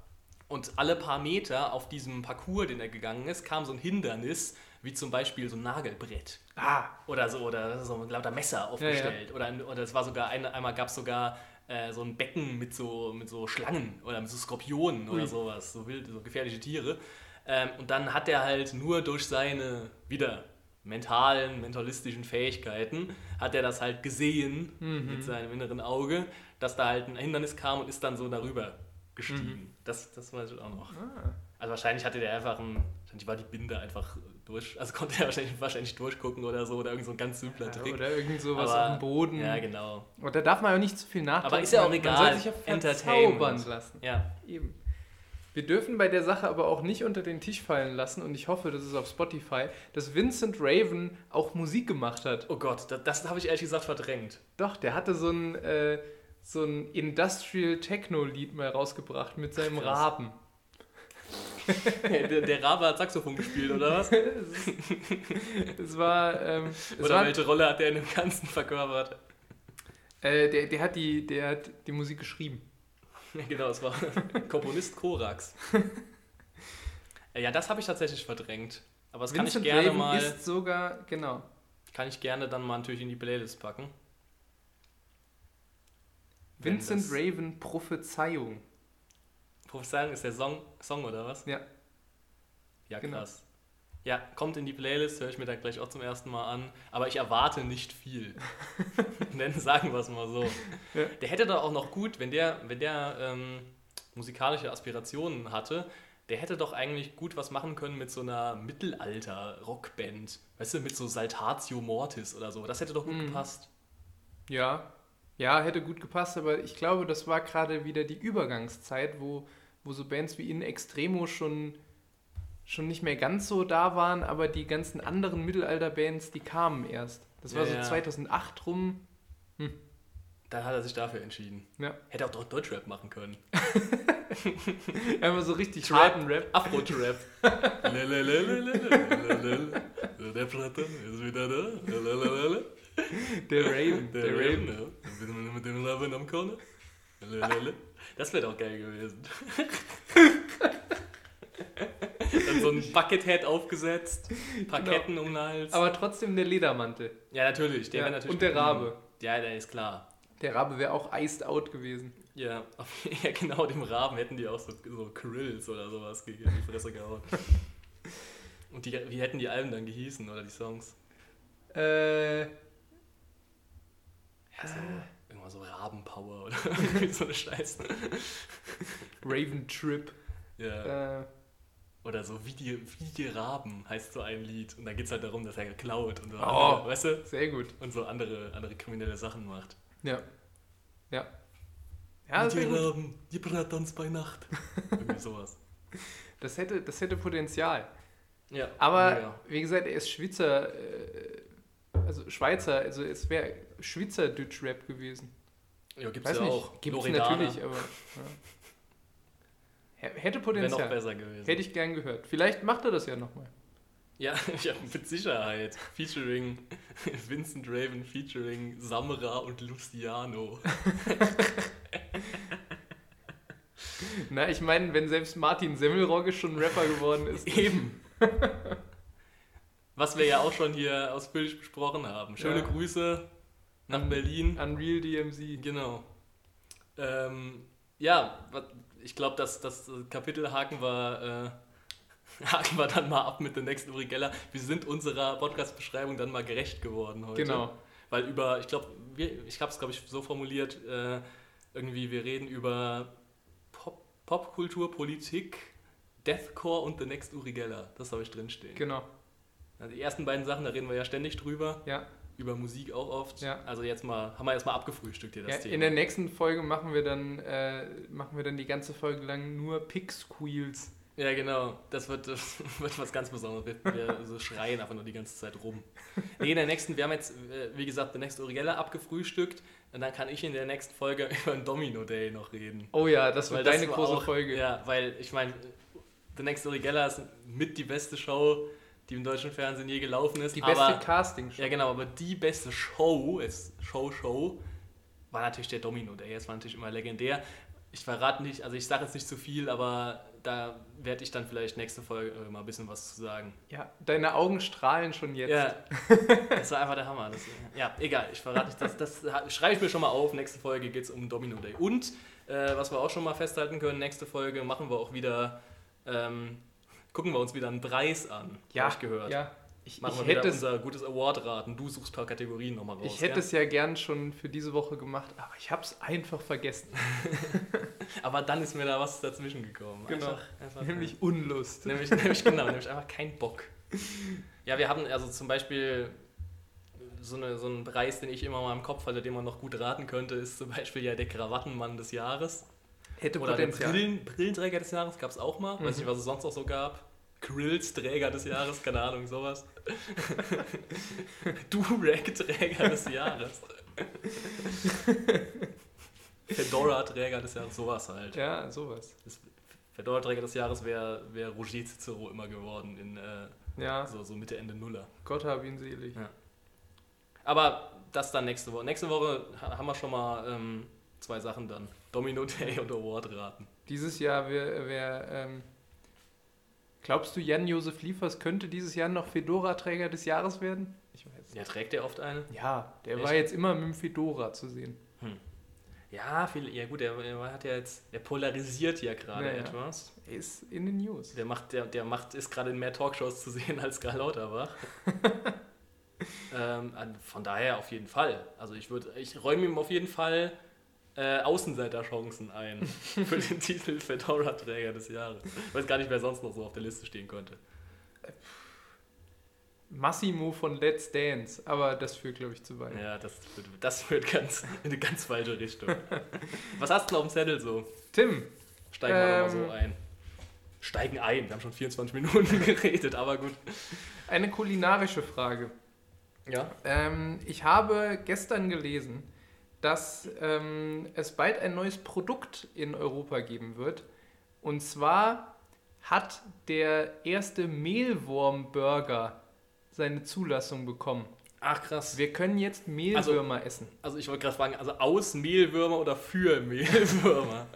Speaker 1: Und alle paar Meter auf diesem Parcours, den er gegangen ist, kam so ein Hindernis, wie zum Beispiel so ein Nagelbrett.
Speaker 2: Ah,
Speaker 1: Oder so, oder so ein lauter Messer aufgestellt. Oder, ein- oder es war sogar, eine, einmal gab es sogar äh, so ein Becken mit so, mit so Schlangen oder mit so Skorpionen oder
Speaker 2: Ui.
Speaker 1: sowas, so wild, so gefährliche Tiere. Ähm, und dann hat er halt nur durch seine, wieder, mentalen, mentalistischen Fähigkeiten, hat er das halt gesehen
Speaker 2: Mhm.
Speaker 1: mit seinem inneren Auge, dass da halt ein Hindernis kam und ist dann so darüber gestiegen. Das, das weiß ich auch noch.
Speaker 2: ah.
Speaker 1: Also wahrscheinlich hatte der einfach ein, wahrscheinlich war die Binde einfach durch, also konnte er wahrscheinlich, wahrscheinlich durchgucken oder so oder irgend so ein ganz simpler
Speaker 2: Ja,
Speaker 1: Trick.
Speaker 2: oder irgend sowas
Speaker 1: Aber-
Speaker 2: auf dem Boden.
Speaker 1: Ja, genau.
Speaker 2: Und da darf man ja nicht zu viel nachdenken.
Speaker 1: Aber ist ja auch egal.
Speaker 2: Man soll sich ja verzaubern lassen.
Speaker 1: Ja.
Speaker 2: Eben. Wir dürfen bei der Sache aber auch nicht unter den Tisch fallen lassen und ich hoffe, das ist auf Spotify, dass Vincent Raven auch Musik gemacht hat.
Speaker 1: Oh Gott, das, das habe ich ehrlich gesagt verdrängt.
Speaker 2: Doch, der hatte so ein, äh, so ein Industrial Techno-Lied mal rausgebracht mit seinem
Speaker 1: Krass.
Speaker 2: Raben. [LAUGHS]
Speaker 1: der, der Rabe hat Saxophon gespielt, oder was? [LAUGHS]
Speaker 2: Es war, ähm, es
Speaker 1: Oder
Speaker 2: war
Speaker 1: welche Rolle hat der in dem Ganzen verkörpert?
Speaker 2: äh, der, der, hat die, der hat die Musik geschrieben.
Speaker 1: Ja, genau, es war [LAUGHS] Komponist Korax. Äh, ja, das habe ich tatsächlich verdrängt. Aber das kann ich
Speaker 2: Vincent
Speaker 1: gerne
Speaker 2: Raven
Speaker 1: mal,
Speaker 2: ist sogar, genau.
Speaker 1: kann ich gerne dann mal natürlich in die Playlist packen.
Speaker 2: Vincent Raven Prophezeiung.
Speaker 1: Prophezeiung ist der Song, Song oder was?
Speaker 2: Ja.
Speaker 1: Ja,
Speaker 2: Genau.
Speaker 1: krass. Ja, kommt in die Playlist, höre ich mir da gleich auch zum ersten Mal an. Aber ich erwarte nicht viel. [LAUGHS] Nennen, sagen wir es mal so.
Speaker 2: Ja.
Speaker 1: Der hätte doch auch noch gut, wenn der, wenn der ähm, musikalische Aspirationen hatte, der hätte doch eigentlich gut was machen können mit so einer Mittelalter-Rockband. Weißt du, mit so Saltatio Mortis oder so. Das hätte doch gut
Speaker 2: Mhm.
Speaker 1: gepasst.
Speaker 2: Ja, ja, hätte gut gepasst, aber ich glaube, das war gerade wieder die Übergangszeit, wo, wo so Bands wie In Extremo schon, schon nicht mehr ganz so da waren, aber die ganzen anderen Mittelalter-Bands, die kamen erst. Das war
Speaker 1: Ja,
Speaker 2: so
Speaker 1: ja.
Speaker 2: 2008 rum.
Speaker 1: Dann hat er sich dafür entschieden.
Speaker 2: Ja.
Speaker 1: Hätte auch doch Deutschrap machen können. [LAUGHS]
Speaker 2: Einfach so richtig
Speaker 1: Trap.
Speaker 2: harten Rap.
Speaker 1: Afro-Trap. Der Platte ist wieder da.
Speaker 2: Der Raven.
Speaker 1: Der, Raven, Mit dem Raven am Corner. Das wäre doch geil gewesen. Dann so ein Buckethead aufgesetzt, paar
Speaker 2: Genau.
Speaker 1: Ketten um den Hals.
Speaker 2: Aber trotzdem der Ledermantel.
Speaker 1: ja, natürlich. Der
Speaker 2: Ja,
Speaker 1: natürlich.
Speaker 2: und der Rabe.
Speaker 1: Ja, der ist klar.
Speaker 2: Der Rabe wäre auch iced out gewesen.
Speaker 1: Ja, [LAUGHS] ja, genau, dem Raben hätten die auch so, so Krills oder sowas gegen die Fresse gehauen. Und die, wie hätten die Alben dann gehießen oder die Songs?
Speaker 2: Äh,
Speaker 1: Ja, so, irgendwann so Rabenpower oder [LAUGHS] so eine Scheiße.
Speaker 2: Raven Trip.
Speaker 1: Ja.
Speaker 2: Äh,
Speaker 1: Oder so wie die, wie die Raben heißt so ein Lied. Und da geht es halt darum, dass er klaut und so
Speaker 2: Oh.
Speaker 1: andere, weißt du?
Speaker 2: sehr gut.
Speaker 1: Und so andere, andere kriminelle Sachen macht.
Speaker 2: Ja. Ja. Ja,
Speaker 1: die. Raben, die Bratans bei Nacht. Irgendwie sowas.
Speaker 2: Das hätte, das hätte Potenzial.
Speaker 1: Ja.
Speaker 2: Aber
Speaker 1: ja.
Speaker 2: wie gesagt, er ist Schweizer, äh, also Schweizer, also es wäre Schweizer Deutsch-Rap gewesen.
Speaker 1: Ja, gibt's
Speaker 2: Weiß
Speaker 1: ja
Speaker 2: nicht,
Speaker 1: auch.
Speaker 2: gibt's
Speaker 1: Loredana.
Speaker 2: natürlich, aber. Ja. Hätte
Speaker 1: Wäre noch
Speaker 2: Potenzial.
Speaker 1: besser gewesen.
Speaker 2: Hätte ich gern gehört. Vielleicht macht er das ja nochmal.
Speaker 1: Ja, [LAUGHS] ja, mit Sicherheit. Featuring [LAUGHS] Vincent Raven, featuring Samra und Luciano. [LAUGHS]
Speaker 2: Na, ich meine, wenn selbst Martin Semmelrogge schon Rapper geworden ist.
Speaker 1: Eben. Was wir ja auch schon hier ausführlich besprochen haben. Schöne
Speaker 2: Ja.
Speaker 1: Grüße nach Berlin.
Speaker 2: Unreal DMC.
Speaker 1: Genau. Ähm, ja, ich glaube, dass das Kapitel haken wir, äh, [LAUGHS] haken wir dann mal ab mit der nächsten Uri Geller. Wir sind unserer Podcast-Beschreibung dann mal gerecht geworden heute.
Speaker 2: Genau.
Speaker 1: Weil über, ich glaube, ich habe es, glaube ich, so formuliert, äh, irgendwie, wir reden über Pop, Popkultur, Politik, Deathcore und The Next Uri Geller. Das habe ich drinstehen.
Speaker 2: Genau.
Speaker 1: Also die ersten beiden Sachen, da reden wir ja ständig drüber.
Speaker 2: Ja.
Speaker 1: Über Musik auch oft.
Speaker 2: Ja.
Speaker 1: Also jetzt mal, haben wir erstmal abgefrühstückt hier das
Speaker 2: ja
Speaker 1: Thema.
Speaker 2: in der nächsten Folge machen wir dann, äh, machen wir dann die ganze Folge lang nur Pix-Squeals.
Speaker 1: Ja, genau. Das wird, das [LAUGHS] wird was ganz Besonderes. Wir, wir so schreien einfach nur die ganze Zeit rum. Nee, in der nächsten, wir haben jetzt, äh, wie gesagt, der nächste Uriella abgefrühstückt. Und dann kann ich in der nächsten Folge [LAUGHS] über den Domino Day noch reden.
Speaker 2: Oh ja, das
Speaker 1: Weil
Speaker 2: wird deine große
Speaker 1: auch-
Speaker 2: Folge.
Speaker 1: Ja, weil ich meine, The Next Urigella ist mit die beste Show, die im deutschen Fernsehen je gelaufen ist.
Speaker 2: Die beste
Speaker 1: aber,
Speaker 2: casting
Speaker 1: Ja, genau, aber die beste Show, ist Show, Show, war natürlich der Domino Day. Das war natürlich immer legendär. Ich verrate nicht, also ich sage jetzt nicht zu viel, aber da werde ich dann vielleicht nächste Folge mal ein bisschen was zu sagen.
Speaker 2: Ja, deine Augen strahlen schon jetzt.
Speaker 1: Ja, [LAUGHS] das war einfach der Hammer. Das, ja, egal, ich verrate nicht. Das, das schreibe ich mir schon mal auf. Nächste Folge geht es um Domino Day. Und, äh, was wir auch schon mal festhalten können, nächste Folge machen wir auch wieder, ähm, gucken wir uns wieder einen Preis an.
Speaker 2: ja,
Speaker 1: ich gehört.
Speaker 2: ja. Ich,
Speaker 1: Machen
Speaker 2: ich
Speaker 1: wir
Speaker 2: hätte
Speaker 1: unser gutes Award-Raten. Du suchst ein paar Kategorien nochmal raus.
Speaker 2: Ich hätte
Speaker 1: gell?
Speaker 2: es ja gern schon für diese Woche gemacht, aber ich habe es einfach vergessen. [LAUGHS]
Speaker 1: Aber dann ist mir da was dazwischen gekommen.
Speaker 2: Genau.
Speaker 1: Einfach, einfach,
Speaker 2: Nämlich Unlust.
Speaker 1: Nämlich, nämlich genau, nämlich einfach kein Bock. Ja, wir haben also zum Beispiel so, eine, so einen Preis, den ich immer mal im Kopf hatte, den man noch gut raten könnte, ist zum Beispiel ja der Krawattenmann des Jahres.
Speaker 2: Hätte
Speaker 1: Oder der
Speaker 2: Potenzial.
Speaker 1: Brillen, Brillenträger des Jahres gab es auch mal. Weiß
Speaker 2: Mhm.
Speaker 1: nicht, was es sonst noch so gab. Grills-Träger des Jahres, keine Ahnung, sowas. [LAUGHS] Durag-Träger des Jahres. Fedora-Träger des Jahres, sowas halt.
Speaker 2: Ja, sowas.
Speaker 1: Fedora-Träger des Jahres wäre wär Roger Cicero immer geworden in äh,
Speaker 2: Ja,
Speaker 1: so, so Mitte, Ende Nuller.
Speaker 2: Gott hab ihn selig.
Speaker 1: Ja. Aber das dann nächste Woche. Nächste Woche ha- haben wir schon mal ähm, zwei Sachen dann. Domino Day und Award-Raten.
Speaker 2: Dieses Jahr wäre, wär, ähm, glaubst du, Jan-Josef Liefers könnte dieses Jahr noch Fedora-Träger des Jahres werden? Ich weiß.
Speaker 1: Ja, trägt der oft eine?
Speaker 2: Ja, der
Speaker 1: Echt?
Speaker 2: war jetzt immer mit dem Fedora zu sehen.
Speaker 1: Ja, viel, ja gut, der, der hat ja jetzt, der polarisiert ja gerade
Speaker 2: Ja, ja.
Speaker 1: etwas.
Speaker 2: Er ist in den News.
Speaker 1: Der macht, der, der macht, ist gerade in mehr Talkshows zu sehen [LAUGHS] als Karl Lauterbach. [LAUGHS] ähm, von daher auf jeden Fall. Also ich würde, ich räume ihm auf jeden Fall äh, Außenseiterchancen ein [LAUGHS] für den Titel Fedora-Träger des Jahres. Ich weiß gar nicht, wer sonst noch so auf der Liste stehen könnte.
Speaker 2: Massimo von Let's Dance, aber das führt, glaube ich, zu weit.
Speaker 1: Ja, das das wird ganz, in eine ganz falsche Richtung. Was hast du auf dem Zettel so?
Speaker 2: Tim,
Speaker 1: Steigen wir
Speaker 2: Ähm.
Speaker 1: nochmal so ein. Steigen ein, wir haben schon 24 Minuten [LAUGHS] geredet, aber gut.
Speaker 2: eine kulinarische Frage.
Speaker 1: Ja.
Speaker 2: Ähm, ich habe gestern gelesen, dass ähm, es bald ein neues Produkt in Europa geben wird. Und zwar hat der erste Mehlwurm-Burger seine Zulassung bekommen.
Speaker 1: Ach krass.
Speaker 2: Wir können jetzt Mehlwürmer essen.
Speaker 1: Also ich wollte gerade fragen, also aus Mehlwürmer oder für Mehlwürmer?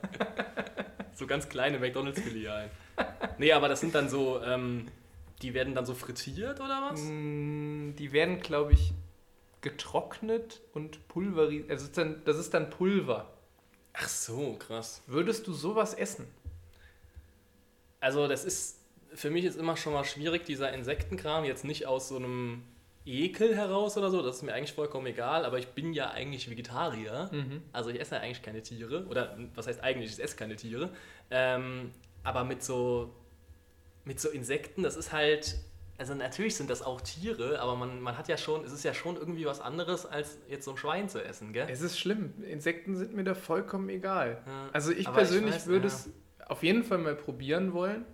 Speaker 1: [LAUGHS] so ganz kleine McDonalds-Filialen. Nee, aber das sind dann so, ähm, die werden dann so frittiert oder was?
Speaker 2: Mm, Die werden, glaube ich, getrocknet und pulverisiert. Also das ist dann, das ist dann Pulver.
Speaker 1: Ach so, krass.
Speaker 2: Würdest du sowas essen?
Speaker 1: Also das ist, für mich ist immer schon mal schwierig, dieser Insektenkram, jetzt nicht aus so einem Ekel heraus oder so, das ist mir eigentlich vollkommen egal, aber ich bin ja eigentlich Vegetarier,
Speaker 2: Mhm.
Speaker 1: also ich esse ja eigentlich keine Tiere, oder was heißt eigentlich, ich esse keine Tiere, ähm, aber mit so, mit so Insekten, das ist halt, also natürlich sind das auch Tiere, aber man, man hat ja schon, es ist ja schon irgendwie was anderes, als jetzt so ein Schwein zu essen, gell?
Speaker 2: Es ist schlimm. Insekten sind mir da vollkommen egal.
Speaker 1: Ja,
Speaker 2: Also ich persönlich
Speaker 1: weiß,
Speaker 2: würde
Speaker 1: ja.
Speaker 2: es auf jeden Fall mal probieren wollen.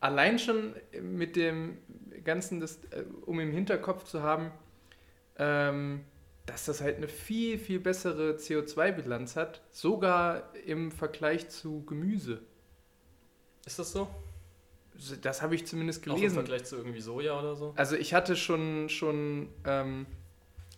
Speaker 2: Allein schon mit dem Ganzen, das, äh, um im Hinterkopf zu haben, ähm, dass das halt eine viel, viel bessere CO2-Bilanz hat, sogar im Vergleich zu Gemüse.
Speaker 1: Ist das so?
Speaker 2: Das habe ich zumindest
Speaker 1: Auch im
Speaker 2: gelesen.
Speaker 1: Vergleich zu irgendwie Soja oder so?
Speaker 2: Also ich hatte schon, schon ähm,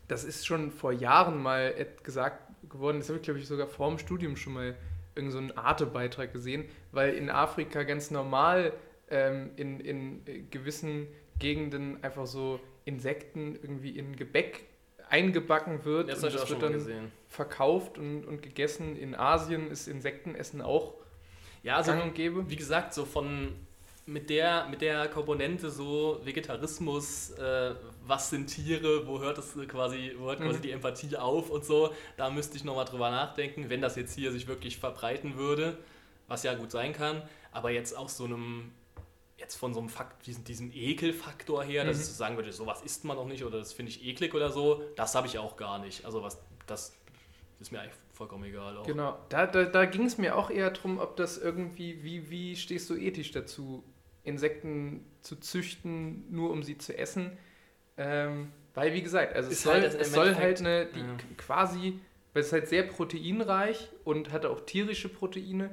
Speaker 2: das ist schon vor Jahren mal gesagt geworden, das habe ich glaube ich sogar vor dem Studium schon mal irgend so einen Arte-Beitrag gesehen, weil in Afrika ganz normal ähm, in, in äh, gewissen Gegenden einfach so Insekten irgendwie in Gebäck eingebacken wird
Speaker 1: Das
Speaker 2: und das wird dann
Speaker 1: gesehen.
Speaker 2: verkauft und, und gegessen. In Asien ist Insektenessen auch
Speaker 1: Ja, also
Speaker 2: gang und gäbe.
Speaker 1: wie gesagt, so von mit der, mit der Komponente so Vegetarismus, äh, was sind Tiere, wo hört es quasi, wo hört quasi
Speaker 2: Mhm.
Speaker 1: die Empathie auf und so, da müsste ich nochmal drüber nachdenken, wenn das jetzt hier sich wirklich verbreiten würde, was ja gut sein kann, aber jetzt aus so einem, jetzt von so einem Fakt, diesem, diesem Ekelfaktor her, dass
Speaker 2: Mhm.
Speaker 1: ich so sagen würde, sowas isst man noch nicht oder das finde ich eklig oder so, das habe ich auch gar nicht. Also was, das ist mir eigentlich vollkommen egal auch.
Speaker 2: Genau, da, da, da ging es mir auch eher darum, ob das irgendwie, wie, wie stehst du ethisch dazu, Insekten zu züchten, nur um sie zu essen? Ähm, weil, wie gesagt, also es
Speaker 1: Ist
Speaker 2: soll,
Speaker 1: halt
Speaker 2: es soll halt eine, die
Speaker 1: ja.
Speaker 2: quasi, weil es halt sehr proteinreich und hat auch tierische Proteine,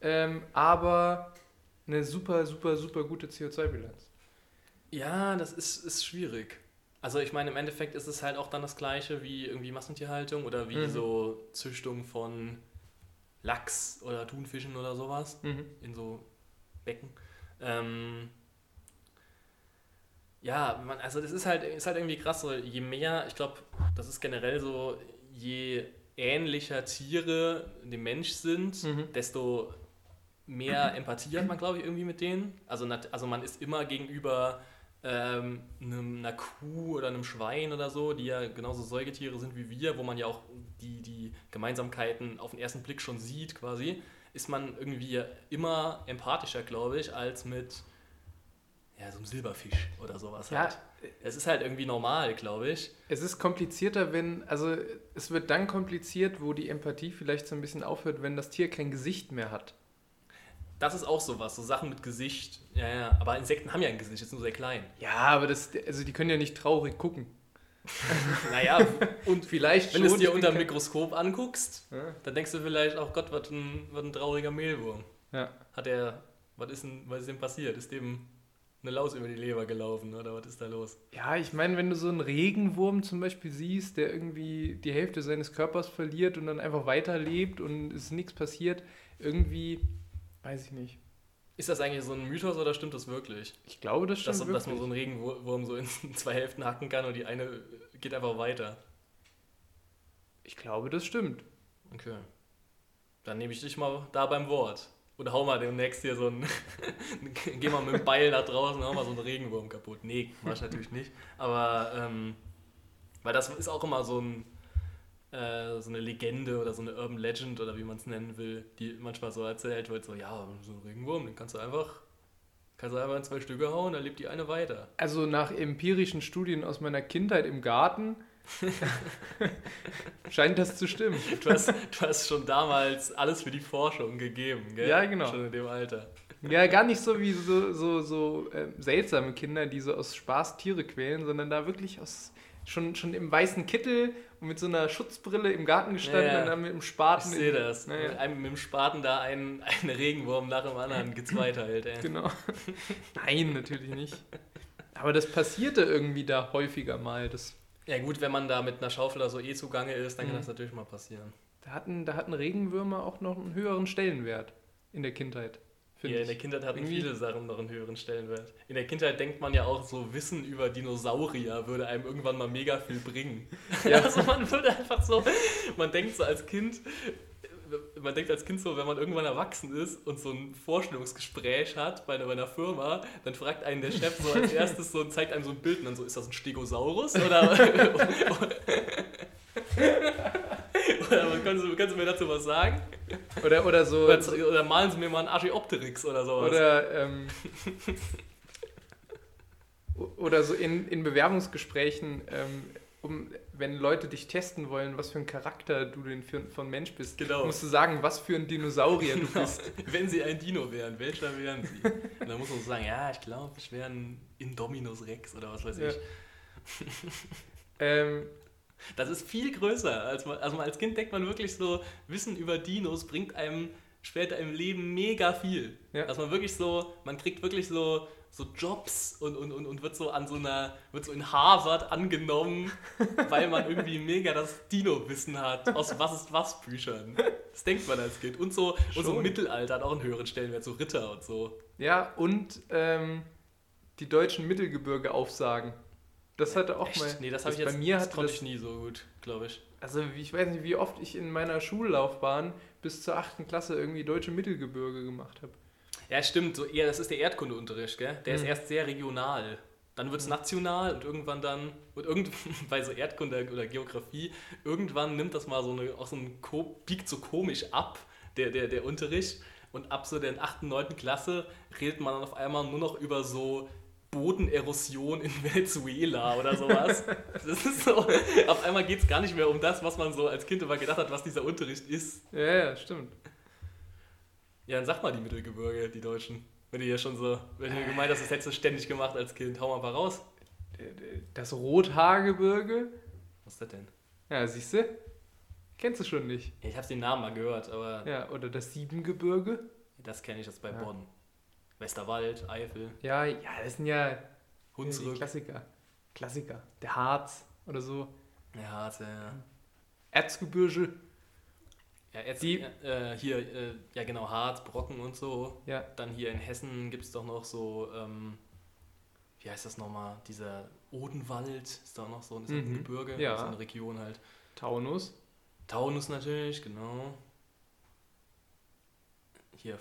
Speaker 2: ähm, aber eine super, super, super gute CO2-Bilanz.
Speaker 1: Ja, das ist, ist schwierig. Also ich meine, im Endeffekt ist es halt auch dann das gleiche wie irgendwie Massentierhaltung oder wie
Speaker 2: Mhm.
Speaker 1: so Züchtung von Lachs oder Thunfischen oder sowas in so Becken. Ähm, ja, man, also das ist halt, ist halt irgendwie krass, so je mehr, ich glaube, das ist generell so, je ähnlicher Tiere dem Mensch sind,
Speaker 2: Mhm.
Speaker 1: desto mehr [CLEARS THROAT] Empathie hat man, glaube ich, irgendwie mit denen. Also, also man ist immer gegenüber ähm, einem, einer Kuh oder einem Schwein oder so, die ja genauso Säugetiere sind wie wir, wo man ja auch die, die Gemeinsamkeiten auf den ersten Blick schon sieht quasi, ist man irgendwie immer empathischer, glaube ich, als mit ja, so einem Silberfisch oder sowas
Speaker 2: Ja,
Speaker 1: halt. Es ist halt irgendwie normal, glaube ich.
Speaker 2: Es ist komplizierter, wenn, also es wird dann kompliziert, wo die Empathie vielleicht so ein bisschen aufhört, wenn das Tier kein Gesicht mehr hat.
Speaker 1: Das ist auch sowas, so Sachen mit Gesicht. Ja, ja, aber Insekten haben ja ein Gesicht, ist nur sehr klein.
Speaker 2: Ja, aber das, also die können ja nicht traurig gucken. [LAUGHS]
Speaker 1: Naja, und
Speaker 2: Vielleicht
Speaker 1: wenn du es dir unter dem Mikroskop anguckst,
Speaker 2: Ja.
Speaker 1: dann denkst du vielleicht, ach Gott, was ein, was ein trauriger Mehlwurm.
Speaker 2: Ja.
Speaker 1: Hat er, was ist, denn, was ist dem passiert? Ist dem eine Laus über die Leber gelaufen oder was ist da los?
Speaker 2: Ja, ich meine, wenn du so einen Regenwurm zum Beispiel siehst, der irgendwie die Hälfte seines Körpers verliert und dann einfach weiterlebt und es ist nichts passiert, irgendwie, weiß ich nicht.
Speaker 1: Ist das eigentlich so ein Mythos oder stimmt das wirklich?
Speaker 2: Ich glaube, das
Speaker 1: Dass,
Speaker 2: stimmt
Speaker 1: dass man
Speaker 2: wirklich.
Speaker 1: so einen Regenwurm so in [LAUGHS] zwei Hälften hacken kann und die eine geht einfach weiter.
Speaker 2: Ich glaube, das stimmt.
Speaker 1: Okay. Dann nehme ich dich mal da beim Wort. Oder hau mal demnächst hier so ein. [LAUGHS] Geh mal mit dem Beil nach draußen, hau mal so einen Regenwurm kaputt. Nee, mach ich natürlich nicht. Aber, ähm, weil das ist auch immer so ein. Äh, so eine Legende oder so eine Urban Legend oder wie man es nennen will, die manchmal so erzählt wird, so, ja, so ein Regenwurm, den kannst du einfach, kannst du einfach in zwei Stücke hauen, dann lebt die eine weiter.
Speaker 2: Also nach empirischen Studien aus meiner Kindheit im Garten [LAUGHS] scheint das zu stimmen.
Speaker 1: Du hast, du hast schon damals alles für die Forschung gegeben, gell?
Speaker 2: Ja, genau.
Speaker 1: Schon in dem Alter.
Speaker 2: Ja, gar nicht so wie so, so, so ähm, seltsame Kinder, die so aus Spaß Tiere quälen, sondern da wirklich aus schon, schon im weißen Kittel und mit so einer Schutzbrille im Garten gestanden
Speaker 1: Ja, ja.
Speaker 2: und dann mit dem
Speaker 1: Ich
Speaker 2: Spaten.
Speaker 1: sehe
Speaker 2: in-
Speaker 1: das.
Speaker 2: Naja.
Speaker 1: Mit, einem, mit dem Spaten da einen, einen Regenwurm nach dem anderen gezweiteilt, ey.
Speaker 2: Genau. [LAUGHS] Nein, natürlich nicht. Aber das passierte irgendwie da häufiger mal. Das,
Speaker 1: Ja gut, wenn man da mit einer Schaufel oder so eh zugange ist, dann kann
Speaker 2: Mhm.
Speaker 1: das natürlich mal passieren.
Speaker 2: da, hatten, da hatten Regenwürmer auch noch einen höheren Stellenwert in der Kindheit.
Speaker 1: Ja, in der. Kindheit hatten viele Sachen noch einen höheren Stellenwert. In der Kindheit denkt man ja auch, so Wissen über Dinosaurier würde einem irgendwann mal mega viel bringen. [LAUGHS]
Speaker 2: Ja.
Speaker 1: Also man würde einfach so, man denkt so als Kind, man denkt als Kind so, wenn man irgendwann erwachsen ist und so ein Vorstellungsgespräch hat bei einer, bei einer Firma, dann fragt einen der Chef so als erstes so und zeigt einem so ein Bild und dann so, ist das ein Stegosaurus? Oder, [LAUGHS] [LAUGHS] oder können, Sie, können Sie mir dazu was sagen?
Speaker 2: Oder, oder so.
Speaker 1: Oder, oder malen Sie mir mal einen Archaeopteryx oder sowas.
Speaker 2: Oder, ähm, oder so in, in Bewerbungsgesprächen, ähm, um, wenn Leute dich testen wollen, was für ein Charakter du denn für, von Mensch bist,
Speaker 1: Genau.
Speaker 2: musst du sagen, was für ein Dinosaurier du
Speaker 1: Genau.
Speaker 2: bist. [LAUGHS]
Speaker 1: Wenn Sie ein Dino wären, welcher wären Sie? Und dann muss man so sagen, ja, ich glaube, ich wäre ein Indominus Rex oder was weiß
Speaker 2: Ja.
Speaker 1: ich.
Speaker 2: Ähm,
Speaker 1: Das ist viel größer. Als man, also als Kind denkt man wirklich so, Wissen über Dinos bringt einem später im Leben mega viel.
Speaker 2: Ja.
Speaker 1: Dass man wirklich so, man kriegt wirklich so, so Jobs und, und, und, und wird so an so einer, wird so in Harvard angenommen, [LAUGHS] weil man irgendwie mega das Dino-Wissen hat, aus was ist was Büchern. Das denkt man als Kind. Und so, und so Mittelalter hat auch einen höheren Stellenwert, so Ritter und so.
Speaker 2: ja, und ähm, die deutschen Mittelgebirge aufsagen. Das hatte auch
Speaker 1: Echt?
Speaker 2: mal.
Speaker 1: Nee, das habe ich jetzt,
Speaker 2: bei mir
Speaker 1: das konnte
Speaker 2: das,
Speaker 1: ich nie so gut, glaube ich.
Speaker 2: Also ich weiß nicht, wie oft ich in meiner Schullaufbahn bis zur 8. Klasse irgendwie deutsche Mittelgebirge gemacht habe.
Speaker 1: Ja, stimmt. So eher, das ist der Erdkundeunterricht, gell? Der ist
Speaker 2: Mhm.
Speaker 1: erst sehr regional. Dann wird es national und irgendwann dann, und irgend, [LAUGHS] bei so Erdkunde oder Geografie, irgendwann nimmt das mal so eine, auch so ein, biegt so komisch ab, der, der, der Unterricht. Und ab so der 8., 9. Klasse redet man dann auf einmal nur noch über so Bodenerosion in [LAUGHS] Venezuela oder sowas. Das ist so, auf einmal geht es gar nicht mehr um das, was man so als Kind immer gedacht hat, was dieser Unterricht ist.
Speaker 2: Ja, ja, stimmt.
Speaker 1: Ja, dann sag mal die Mittelgebirge, die Deutschen. Wenn du hier schon so, wenn du gemeint hast, das hättest du ständig gemacht als Kind, hau mal ein paar raus.
Speaker 2: Das Rothaargebirge.
Speaker 1: Was ist das denn?
Speaker 2: Ja, siehst du? Kennst du schon nicht.
Speaker 1: Ich habe den Namen mal gehört, aber
Speaker 2: Ja, oder das Siebengebirge.
Speaker 1: das kenne ich jetzt bei
Speaker 2: Ja.
Speaker 1: Bonn. Westerwald, Eifel,
Speaker 2: Ja, ja, das sind ja
Speaker 1: Hunsrück.
Speaker 2: Klassiker. Klassiker. Der Harz oder so.
Speaker 1: Ja, Harz, ja, ja.
Speaker 2: Erzgebirge.
Speaker 1: ja jetzt,
Speaker 2: Die-
Speaker 1: äh, hier, äh, ja genau, Harz, Brocken und so.
Speaker 2: Ja.
Speaker 1: Dann hier in Hessen gibt es doch noch so, ähm, wie heißt das nochmal, dieser Odenwald ist da noch so, ist auch ein
Speaker 2: Mhm.
Speaker 1: Gebirge,
Speaker 2: Ja.
Speaker 1: so eine Region halt.
Speaker 2: Taunus.
Speaker 1: Taunus natürlich, genau. Hier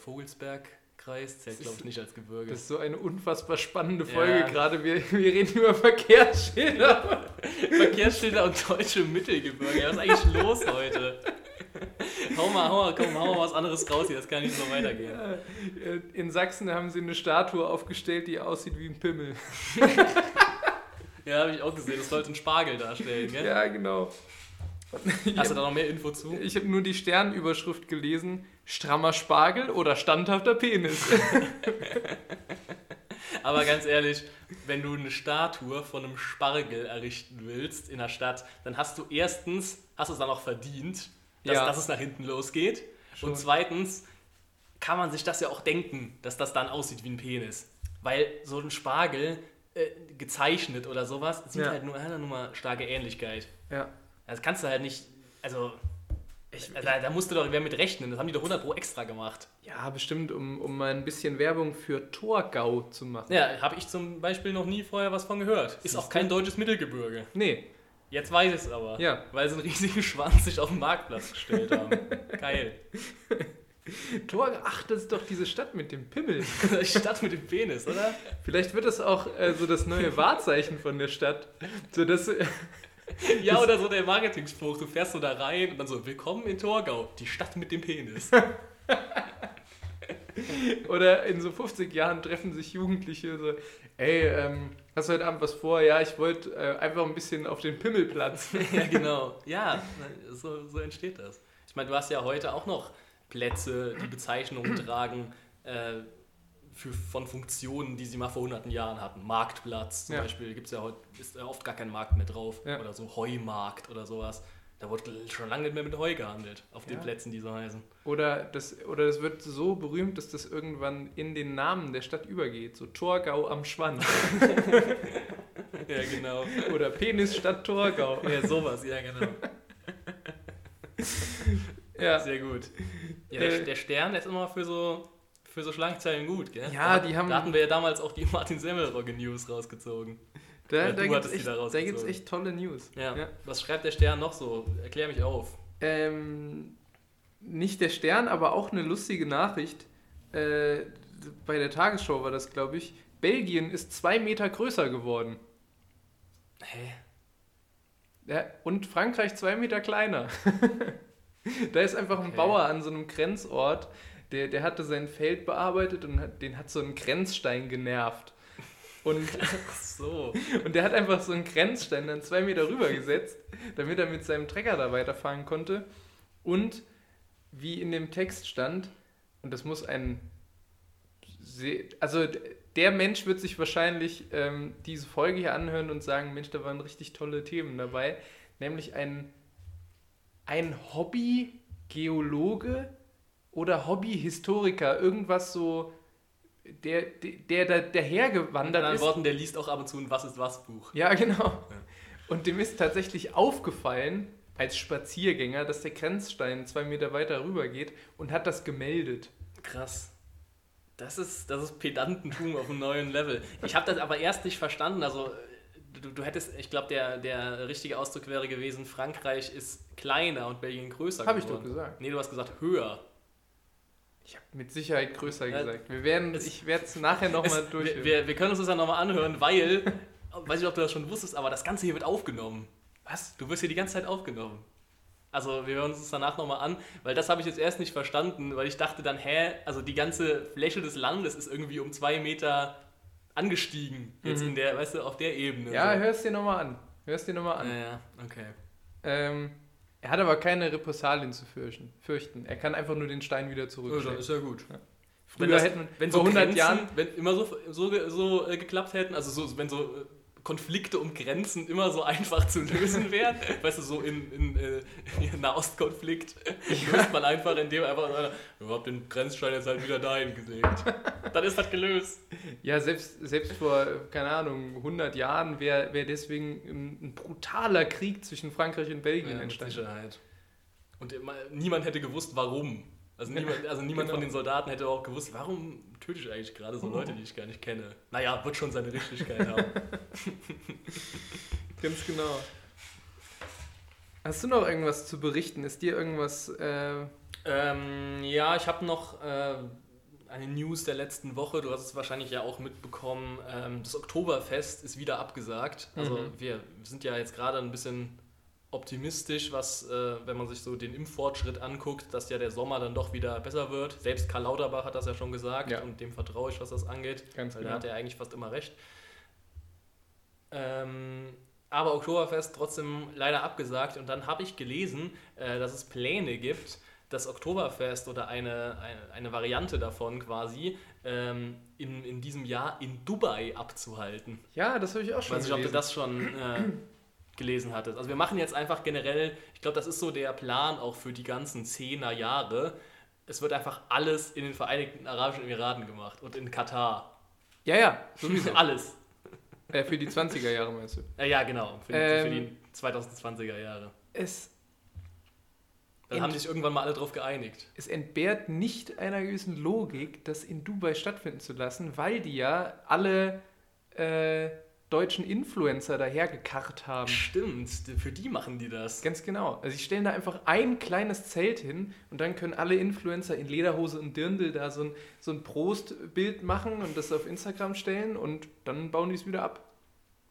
Speaker 1: Vogelsbergkreis zählt,
Speaker 2: Das
Speaker 1: glaube ich,
Speaker 2: ist-
Speaker 1: nicht als Gebirge.
Speaker 2: Das ist so eine unfassbar spannende
Speaker 1: Ja.
Speaker 2: Folge gerade. Wir, wir reden über Verkehrsschilder.
Speaker 1: Verkehrsschilder und deutsche Mittelgebirge. Was ist eigentlich los heute? hau mal, hau mal, komm, hau mal was anderes raus hier, das kann nicht so weitergehen.
Speaker 2: Äh, In Sachsen haben sie eine Statue aufgestellt, die aussieht wie ein Pimmel.
Speaker 1: Ja, habe ich auch gesehen, das sollte einen Spargel darstellen, gell?
Speaker 2: Ja, genau.
Speaker 1: Hast du da noch mehr Info zu?
Speaker 2: Ich habe nur die Sternüberschrift gelesen. Strammer Spargel oder standhafter Penis? [LAUGHS]
Speaker 1: Aber ganz ehrlich, wenn du eine Statue von einem Spargel errichten willst in der Stadt, dann hast du erstens, hast du es dann auch verdient, dass,
Speaker 2: Ja.
Speaker 1: dass es nach hinten losgeht.
Speaker 2: Schon.
Speaker 1: Und zweitens kann man sich das ja auch denken, dass das dann aussieht wie ein Penis. Weil so ein Spargel äh, gezeichnet oder sowas sieht
Speaker 2: Ja.
Speaker 1: halt nur, hat halt nur mal starke Ähnlichkeit.
Speaker 2: ja.
Speaker 1: Das kannst du halt nicht, also, ich, da, da musst du doch wer mit rechnen. Das haben die doch 100 Pro extra gemacht.
Speaker 2: Ja, bestimmt, um, um mal ein bisschen Werbung für Torgau zu machen.
Speaker 1: Ja, habe ich zum Beispiel noch nie vorher was von gehört. Ist auch kein deutsches Mittelgebirge.
Speaker 2: Nee,
Speaker 1: Jetzt weiß ich es aber.
Speaker 2: Ja.
Speaker 1: Weil sie einen riesigen [LAUGHS] Schwanz sich auf den Marktplatz gestellt haben. [LAUGHS] Geil.
Speaker 2: Torgau, ach, das ist doch diese Stadt mit dem Pimmel. [LAUGHS]
Speaker 1: Stadt mit dem Penis, oder?
Speaker 2: Vielleicht wird das auch äh, so das neue Wahrzeichen von der Stadt. So dass, [LAUGHS]
Speaker 1: Ja, oder so der Marketing-Spruch. Du fährst so da rein und dann so, willkommen in Torgau, die Stadt mit dem Penis. [LAUGHS]
Speaker 2: oder in so 50 Jahren treffen sich Jugendliche so, ey, ähm, hast du heute Abend was vor? Ja, ich wollte äh, einfach ein bisschen auf den Pimmelplatz. [LAUGHS]
Speaker 1: ja, genau. Ja, so, so entsteht das. Ich meine, du hast ja heute auch noch Plätze, die Bezeichnungen tragen äh, für, von Funktionen, die sie mal vor hunderten Jahren hatten. Marktplatz zum
Speaker 2: Ja.
Speaker 1: Beispiel, gibt's ja heute, ist ja oft gar kein Markt mehr drauf.
Speaker 2: Ja.
Speaker 1: Oder so Heumarkt oder sowas. Da wurde schon lange nicht mehr mit Heu gehandelt, auf den. Plätzen, die so heißen.
Speaker 2: Oder das, oder das wird so berühmt, dass das irgendwann in den Namen der Stadt übergeht. So Torgau am Schwanz. [LAUGHS]
Speaker 1: Ja, genau.
Speaker 2: oder Penisstadt Torgau. [LAUGHS]
Speaker 1: ja, sowas, ja, genau.
Speaker 2: Ja,
Speaker 1: Sehr gut. Ja, der,
Speaker 2: Äh,
Speaker 1: der Stern, der ist immer für so, für so Schlagzeilen gut, gell?
Speaker 2: Ja,
Speaker 1: da,
Speaker 2: die haben-
Speaker 1: Da hatten wir ja damals auch die [LAUGHS] Martin Semmelrogge News rausgezogen.
Speaker 2: da,
Speaker 1: Ja,
Speaker 2: da gibt es echt,
Speaker 1: da
Speaker 2: gibt's echt tolle News.
Speaker 1: Ja.
Speaker 2: Ja.
Speaker 1: Was schreibt der Stern noch so? Erklär mich auf.
Speaker 2: Ähm, nicht der Stern, aber auch eine lustige Nachricht. Äh, bei der Tagesschau war das, glaube ich. Belgien ist zwei Meter größer geworden.
Speaker 1: Hä?
Speaker 2: Ja, und Frankreich zwei Meter kleiner. [LAUGHS] da ist einfach ein
Speaker 1: Okay.
Speaker 2: Bauer an so einem Grenzort, der, der hatte sein Feld bearbeitet und hat, den hat so ein Grenzstein genervt. Und, [LAUGHS]
Speaker 1: Ach so.
Speaker 2: und der hat einfach so einen Grenzstein dann zwei Meter rüber gesetzt, damit er mit seinem Trecker da weiterfahren konnte. Und wie in dem Text stand, und das muss ein. Also der Mensch wird sich wahrscheinlich ähm, diese Folge hier anhören und sagen: Mensch, da waren richtig tolle Themen dabei. Nämlich ein, ein Hobby-Geologe oder Hobby-Historiker, irgendwas so, der, der, der
Speaker 1: In
Speaker 2: dahergewandert
Speaker 1: anderen
Speaker 2: ist.
Speaker 1: Worten, der liest auch ab und zu ein Was ist was Buch.
Speaker 2: Ja, genau. Und dem ist tatsächlich aufgefallen, als Spaziergänger, dass der Grenzstein zwei Meter weiter rüber geht und hat das gemeldet.
Speaker 1: Krass. Das ist, das ist Pedantentum auf einem neuen Level. Ich habe das aber erst nicht verstanden. Also, du, du hättest, ich glaube, der, der richtige Ausdruck wäre gewesen: Frankreich ist kleiner und Belgien größer.
Speaker 2: Habe ich doch gesagt.
Speaker 1: Nee, du hast gesagt höher.
Speaker 2: Ich habe mit Sicherheit größer
Speaker 1: Ja,
Speaker 2: gesagt. Wir werden,
Speaker 1: es-
Speaker 2: ich werde es nachher nochmal durch.
Speaker 1: wir, wir, können uns das ja nochmal anhören, weil, [LAUGHS] weiß nicht, ob du das schon wusstest, aber das Ganze hier wird aufgenommen.
Speaker 2: Was?
Speaker 1: Du wirst hier die ganze Zeit aufgenommen. Also wir hören uns das danach nochmal an, weil das habe ich jetzt erst nicht verstanden, weil ich dachte dann, hä, also die ganze Fläche des Landes ist irgendwie um zwei Meter angestiegen. Jetzt
Speaker 2: Mhm.
Speaker 1: in der, weißt du, auf der Ebene.
Speaker 2: Ja,
Speaker 1: so.
Speaker 2: hörst dir nochmal an. Hörst dir nochmal an.
Speaker 1: ja, ja, okay.
Speaker 2: Ähm, er hat aber keine Repressalien zu fürchten. fürchten. Er kann einfach nur den Stein wieder zurückstellen.
Speaker 1: ja gut.
Speaker 2: Früher
Speaker 1: Wenn, das,
Speaker 2: hätten
Speaker 1: wenn
Speaker 2: vor
Speaker 1: so
Speaker 2: 100
Speaker 1: Grenzen,
Speaker 2: Jahren
Speaker 1: wenn immer so, so, ge- so äh, geklappt hätten, also so, wenn so äh, Konflikte um Grenzen immer so [LAUGHS] einfach zu lösen wären, weißt du, so in, in, äh, [LAUGHS] in Nahostkonflikt, [LAUGHS] löst man einfach, indem einfach sagt, ich hab den Grenzstein jetzt halt wieder dahin gelegt. Dann ist das gelöst.
Speaker 2: Ja, selbst, selbst vor, keine Ahnung, 100 Jahren wäre wär deswegen ein, ein brutaler Krieg zwischen Frankreich und Belgien
Speaker 1: Ja, mit
Speaker 2: entstanden.
Speaker 1: Sicherheit. Und immer, niemand hätte gewusst, warum. Also niemand, also niemand
Speaker 2: Genau.
Speaker 1: von den Soldaten hätte auch gewusst, warum töte ich eigentlich gerade so Leute, die ich gar nicht kenne. Naja, wird schon seine Richtigkeit haben. [LAUGHS]
Speaker 2: Ganz genau. Hast du noch irgendwas zu berichten? Ist dir irgendwas. Äh,
Speaker 1: Ähm, ja, ich habe noch äh, eine News der letzten Woche. Du hast es wahrscheinlich ja auch mitbekommen. Ähm, das Oktoberfest ist wieder abgesagt. Also
Speaker 2: Mhm.
Speaker 1: wir sind ja jetzt gerade ein bisschen optimistisch, was, äh, wenn man sich so den Impffortschritt anguckt, dass ja der Sommer dann doch wieder besser wird. Selbst Karl Lauterbach hat das ja schon gesagt
Speaker 2: Ja.
Speaker 1: und dem vertraue ich, was das angeht.
Speaker 2: Ganz
Speaker 1: weil
Speaker 2: genau.
Speaker 1: da hat er eigentlich fast immer recht. Ähm, aber Oktoberfest trotzdem leider abgesagt. Und dann habe ich gelesen, äh, dass es Pläne gibt, das Oktoberfest oder eine, eine, eine Variante davon quasi ähm, in, in diesem Jahr in Dubai abzuhalten.
Speaker 2: ja, das habe ich auch
Speaker 1: Ich
Speaker 2: schon
Speaker 1: weiß nicht, ob du das schon äh, gelesen hattest. Also wir machen jetzt einfach generell, ich glaube, das ist so der Plan auch für die ganzen 10er Jahre. Es wird einfach alles in den Vereinigten Arabischen Emiraten gemacht und in Katar.
Speaker 2: Ja, ja, [LAUGHS] sowieso.
Speaker 1: Alles.
Speaker 2: äh, für die 20er Jahre meinst du?
Speaker 1: Ja, ja genau. Für, die-
Speaker 2: Ähm,
Speaker 1: für die 2020er Jahre.
Speaker 2: Es,
Speaker 1: Da
Speaker 2: Ent-
Speaker 1: haben sich irgendwann mal alle drauf geeinigt.
Speaker 2: es entbehrt nicht einer gewissen Logik, das in Dubai stattfinden zu lassen, weil die ja alle äh, deutschen Influencer dahergekarrt haben.
Speaker 1: Stimmt, für die machen die das.
Speaker 2: Ganz genau. Also sie stellen da einfach ein kleines Zelt hin und dann können alle Influencer in Lederhose und Dirndl da so ein, so ein Prostbild machen und das auf Instagram stellen und dann bauen die es wieder ab.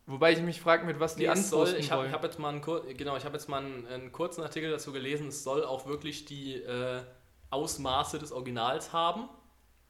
Speaker 2: Wobei ich mich frage, mit was die
Speaker 1: Nee, es soll,
Speaker 2: anposten
Speaker 1: ich habe
Speaker 2: wollen.
Speaker 1: hab jetzt mal einen, kur- genau, ich hab jetzt mal einen, einen kurzen Artikel dazu gelesen. Es soll auch wirklich die äh, Ausmaße des Originals haben.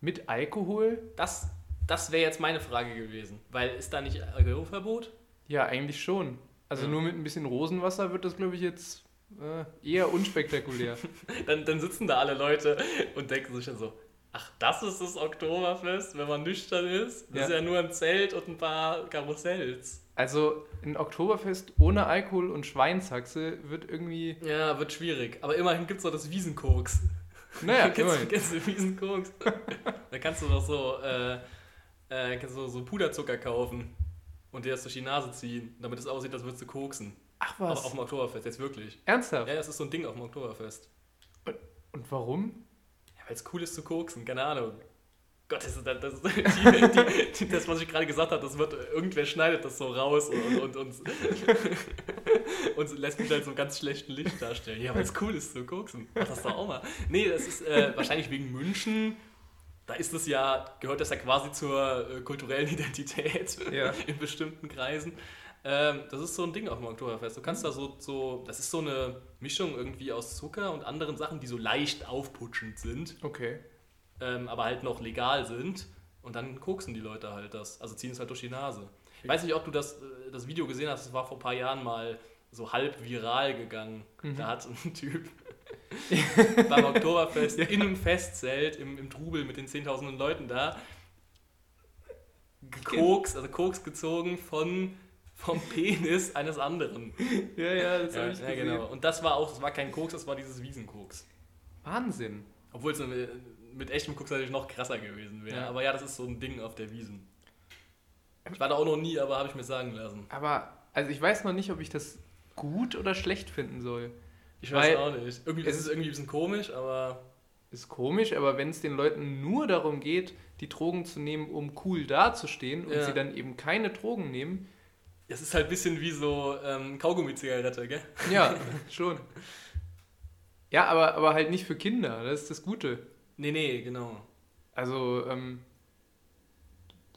Speaker 2: Mit Alkohol?
Speaker 1: Das, das wäre jetzt meine Frage gewesen. Weil ist da nicht Alkoholverbot?
Speaker 2: Ja, eigentlich schon. Also
Speaker 1: Ja.
Speaker 2: nur mit ein bisschen Rosenwasser wird das, glaube ich, jetzt äh, eher unspektakulär. [LAUGHS]
Speaker 1: Dann, dann sitzen da alle Leute und denken sich dann so, Ach, das ist das Oktoberfest, wenn man nüchtern ist? Das
Speaker 2: Ja.
Speaker 1: ist ja nur ein Zelt und ein paar Karussells.
Speaker 2: Also ein Oktoberfest ohne Alkohol und Schweinshaxe wird irgendwie.
Speaker 1: Ja, wird schwierig. Aber immerhin gibt es noch das Wiesenkoks.
Speaker 2: Naja, [LAUGHS]
Speaker 1: kennst, du,
Speaker 2: immerhin.
Speaker 1: kennst du Wiesenkoks? [LAUGHS] da kannst du doch so, äh, äh, kannst du so Puderzucker kaufen und dir das durch die Nase ziehen, damit es aussieht, als würdest du koksen.
Speaker 2: Ach was?
Speaker 1: auf dem Oktoberfest, jetzt wirklich.
Speaker 2: Ernsthaft?
Speaker 1: Ja, das ist so ein Ding auf dem Oktoberfest.
Speaker 2: Und warum?
Speaker 1: Ja, weil es cool ist zu koksen, keine Ahnung. Gott, das, ist, das, das, [LAUGHS] die, die, das was ich gerade gesagt habe, das wird, irgendwer schneidet das so raus und, und, und, [LAUGHS] und lässt mich halt so ganz schlechten Licht darstellen. Ja, weil es cool ist zu koksen. Mach das doch auch mal. Nee, das ist äh, wahrscheinlich wegen München. Da ist das ja, gehört das ja quasi zur äh, kulturellen [LAUGHS] Identität
Speaker 2: Ja. [LAUGHS]
Speaker 1: in bestimmten Kreisen. Ähm, das ist so ein Ding auf dem Oktoberfest. Du kannst da so, so, das ist so eine Mischung irgendwie aus Zucker und anderen Sachen, die so leicht aufputschend sind
Speaker 2: Okay.
Speaker 1: ähm, aber halt noch legal sind. Und dann koksen die Leute halt das. Also ziehen es halt durch die Nase. Ich weiß nicht, ob du das, äh, das Video gesehen hast, das war vor ein paar Jahren mal so halb viral gegangen. Da hat ein [LAUGHS] Typ [LAUGHS] beim Oktoberfest in einem Festzelt, im, im Trubel mit den zehntausenden Leuten da, gekokst, also Koks gezogen von, vom Penis eines anderen.
Speaker 2: Ja, ja, das
Speaker 1: Ja,
Speaker 2: habe ich
Speaker 1: ja,
Speaker 2: gesehen.
Speaker 1: genau. Und das war auch, das war kein Koks, das war dieses Wiesenkoks.
Speaker 2: Wahnsinn.
Speaker 1: Obwohl es mit, mit echtem Koks natürlich noch krasser gewesen wäre.
Speaker 2: Ja.
Speaker 1: Aber ja, das ist so ein Ding auf der Wiesen. Ich war da auch noch nie, aber habe ich mir sagen lassen.
Speaker 2: Aber, also ich weiß noch nicht, ob ich das gut oder schlecht finden soll.
Speaker 1: Ich weiß
Speaker 2: Weil
Speaker 1: auch nicht. Irgendwie,
Speaker 2: es
Speaker 1: ist irgendwie ein bisschen komisch, aber
Speaker 2: Ist komisch, aber wenn es den Leuten nur darum geht, die Drogen zu nehmen, um cool dazustehen und
Speaker 1: Ja.
Speaker 2: sie dann eben keine Drogen nehmen,
Speaker 1: es ist halt ein bisschen wie so ähm, Kaugummi-Zigarette, gell?
Speaker 2: ja, [LAUGHS] schon. Ja, aber, aber halt nicht für Kinder, das ist das Gute.
Speaker 1: Nee, nee, genau.
Speaker 2: Also, ähm,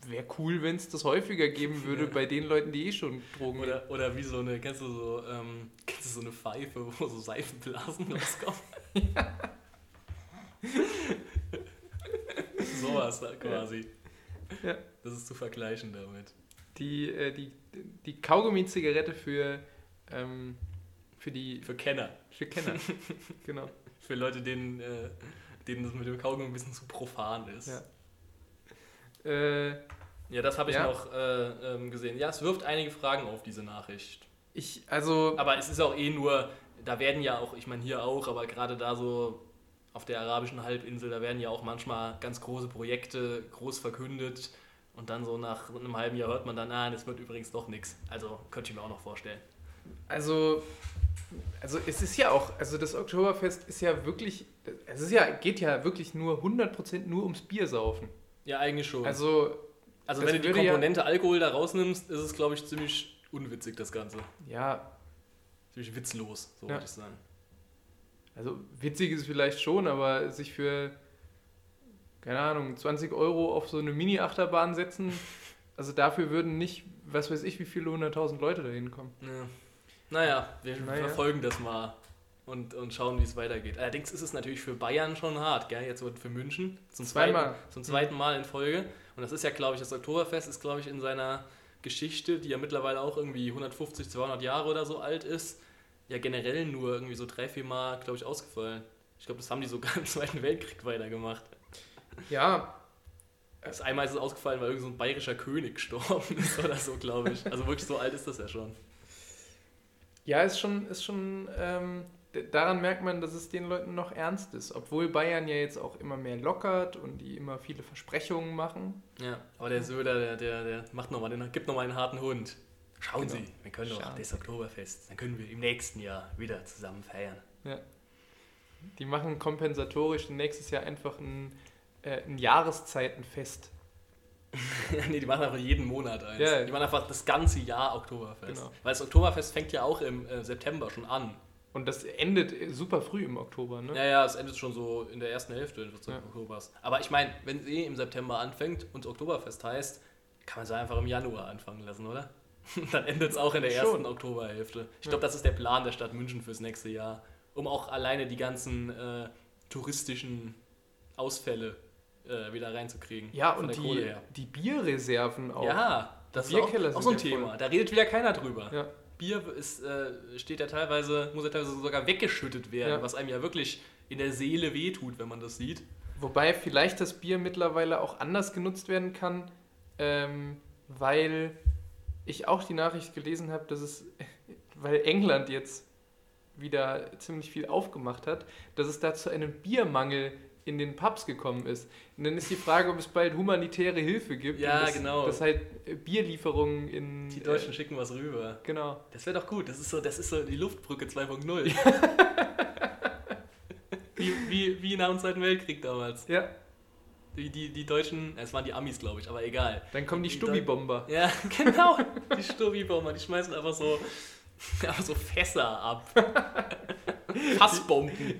Speaker 2: wäre cool, wenn es das häufiger geben würde
Speaker 1: Ja.
Speaker 2: bei den Leuten, die eh schon Drogen nehmen.
Speaker 1: Oder, oder wie so eine, kennst du so, ähm, kennst du so eine Pfeife, wo so Seifenblasen [LAUGHS] rauskommen? [LAUGHS] Sowas da quasi.
Speaker 2: Ja.
Speaker 1: Das ist zu vergleichen damit.
Speaker 2: Die, äh, die, die Kaugummi-Zigarette für, ähm, für die
Speaker 1: Für Kenner.
Speaker 2: für Kenner. [LAUGHS] genau.
Speaker 1: Für Leute, denen, äh, denen das mit dem Kaugummi ein bisschen zu profan ist.
Speaker 2: Ja. Äh,
Speaker 1: Ja, das habe ich
Speaker 2: Ja.
Speaker 1: noch äh, ähm, gesehen. Ja, es wirft einige Fragen auf, diese Nachricht.
Speaker 2: ich, also,
Speaker 1: Aber es ist auch eh nur, da werden ja auch, ich meine hier auch, aber gerade da so auf der arabischen Halbinsel, da werden ja auch manchmal ganz große Projekte groß verkündet und dann so nach einem halben Jahr hört man dann, ah, das wird übrigens doch nichts. Also könnte ich mir auch noch vorstellen.
Speaker 2: Also, also es ist ja auch, also das Oktoberfest ist ja wirklich, es ist ja, geht ja wirklich nur 100% nur ums Biersaufen.
Speaker 1: Ja, eigentlich schon.
Speaker 2: Also,
Speaker 1: Also
Speaker 2: das
Speaker 1: wenn du die
Speaker 2: würde ja-
Speaker 1: Komponente Alkohol da rausnimmst, ist es, glaube ich, ziemlich unwitzig, das Ganze.
Speaker 2: ja,
Speaker 1: Ziemlich witzlos, so
Speaker 2: Ja.
Speaker 1: würde ich sagen.
Speaker 2: also witzig ist es vielleicht schon, aber sich für, keine Ahnung, 20 Euro auf so eine Mini-Achterbahn setzen, [LAUGHS] also dafür würden nicht, was weiß ich, wie viele hunderttausend Leute da hinkommen.
Speaker 1: Ja. Naja, wir
Speaker 2: Naja.
Speaker 1: verfolgen das mal und, und schauen, wie es weitergeht. Allerdings ist es natürlich für Bayern schon hart, gell? Jetzt wird für München zum
Speaker 2: Zweimal.
Speaker 1: zweiten, zum zweiten Mal in Folge. Und das ist ja, glaube ich, das Oktoberfest ist, glaube ich, in seiner Geschichte, die ja mittlerweile auch irgendwie 150, 200 Jahre oder so alt ist, ja generell nur irgendwie so drei, vier Mal, glaube ich, ausgefallen. Ich glaube, das haben die sogar [LAUGHS] im Zweiten Weltkrieg weitergemacht.
Speaker 2: Ja,
Speaker 1: Das einmal ist es ausgefallen, weil irgend so ein bayerischer König [LAUGHS] gestorben ist oder so, glaube ich. Also wirklich so alt ist das ja schon.
Speaker 2: ja, ist schon, ist schon, ähm, daran merkt man, dass es den Leuten noch ernst ist. Obwohl Bayern ja jetzt auch immer mehr lockert und die immer viele Versprechungen machen.
Speaker 1: Ja, aber der Söder, der, der, der macht noch mal den, gibt nochmal einen harten Hund. Schauen
Speaker 2: Genau.
Speaker 1: Sie, wir können doch das Oktoberfest, dann können wir im nächsten Jahr wieder zusammen feiern.
Speaker 2: Die machen kompensatorisch nächstes Jahr einfach ein, äh, ein Jahreszeitenfest. [LAUGHS]
Speaker 1: nee, die machen einfach jeden Monat eins.
Speaker 2: Ja.
Speaker 1: Die machen einfach das ganze Jahr Oktoberfest.
Speaker 2: Genau.
Speaker 1: Weil das Oktoberfest fängt ja auch im äh, September schon an.
Speaker 2: Und das endet super früh im Oktober, ne?
Speaker 1: Ja, ja, es endet schon so in der ersten Hälfte des
Speaker 2: Ja.
Speaker 1: Oktobers. Aber ich meine, wenn es eh im September anfängt und Oktoberfest heißt, kann man es einfach im Januar anfangen lassen, oder? [LAUGHS] Dann endet es auch in der
Speaker 2: Schon.
Speaker 1: ersten Oktoberhälfte. Ich
Speaker 2: Ja.
Speaker 1: glaube, das ist der Plan der Stadt München fürs nächste Jahr. Um auch alleine die ganzen äh, touristischen Ausfälle äh, wieder reinzukriegen.
Speaker 2: Ja, und die, die Bierreserven auch.
Speaker 1: Ja, das ist auch, auch so ein
Speaker 2: ja
Speaker 1: Thema.
Speaker 2: voll.
Speaker 1: Da redet wieder keiner drüber.
Speaker 2: Ja.
Speaker 1: Bier ist, äh, steht ja teilweise, muss ja teilweise sogar weggeschüttet werden,
Speaker 2: Ja.
Speaker 1: was einem ja wirklich in der Seele wehtut, wenn man das sieht.
Speaker 2: Wobei vielleicht das Bier mittlerweile auch anders genutzt werden kann, ähm, weil ich auch die Nachricht gelesen habe, dass es, [LAUGHS] weil England jetzt wieder ziemlich viel aufgemacht hat, dass es da zu einem Biermangel in den Pubs gekommen ist. Und dann ist die Frage, ob es bald humanitäre Hilfe gibt.
Speaker 1: Ja,
Speaker 2: dass,
Speaker 1: genau.
Speaker 2: Dass halt äh, Bierlieferungen in.
Speaker 1: Die Deutschen äh, schicken was rüber.
Speaker 2: Genau.
Speaker 1: Das wäre doch gut. Das ist so, das ist so die Luftbrücke 2.0. [LAUGHS] wie, wie, wie nach dem Zweiten Weltkrieg damals.
Speaker 2: Ja.
Speaker 1: Die, die, die Deutschen, es waren die Amis, glaube ich, aber egal.
Speaker 2: Dann kommen die, die Stubbi-Bomber.
Speaker 1: Ja, [LAUGHS] genau. Die Stubbi-Bomber, die schmeißen einfach so, [LAUGHS] einfach so Fässer ab. Fassbomben.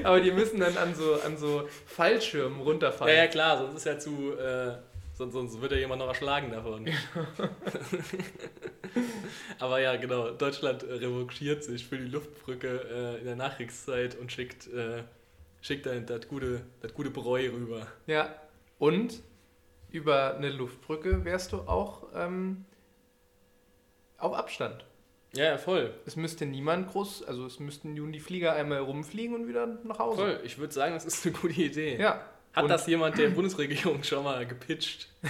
Speaker 1: [LAUGHS]
Speaker 2: Aber die müssen dann an so, an so Fallschirmen runterfallen.
Speaker 1: Ja, ja, klar, sonst ist ja zu. Äh, sonst, sonst wird ja jemand noch erschlagen davon. [LAUGHS] Aber ja, genau. Deutschland revanchiert sich für die Luftbrücke äh, in der Nachkriegszeit und schickt, äh, schickt dann das gute, das gute Bräu rüber.
Speaker 2: Ja, und über eine Luftbrücke wärst du auch ähm, auf Abstand.
Speaker 1: Ja, ja, voll.
Speaker 2: Es müsste niemand groß, also es müssten nun die Flieger einmal rumfliegen und wieder nach Hause.
Speaker 1: Voll, ich würde sagen, das ist eine gute Idee.
Speaker 2: Ja.
Speaker 1: Hat und das jemand der Bundesregierung schon mal gepitcht? [LAUGHS]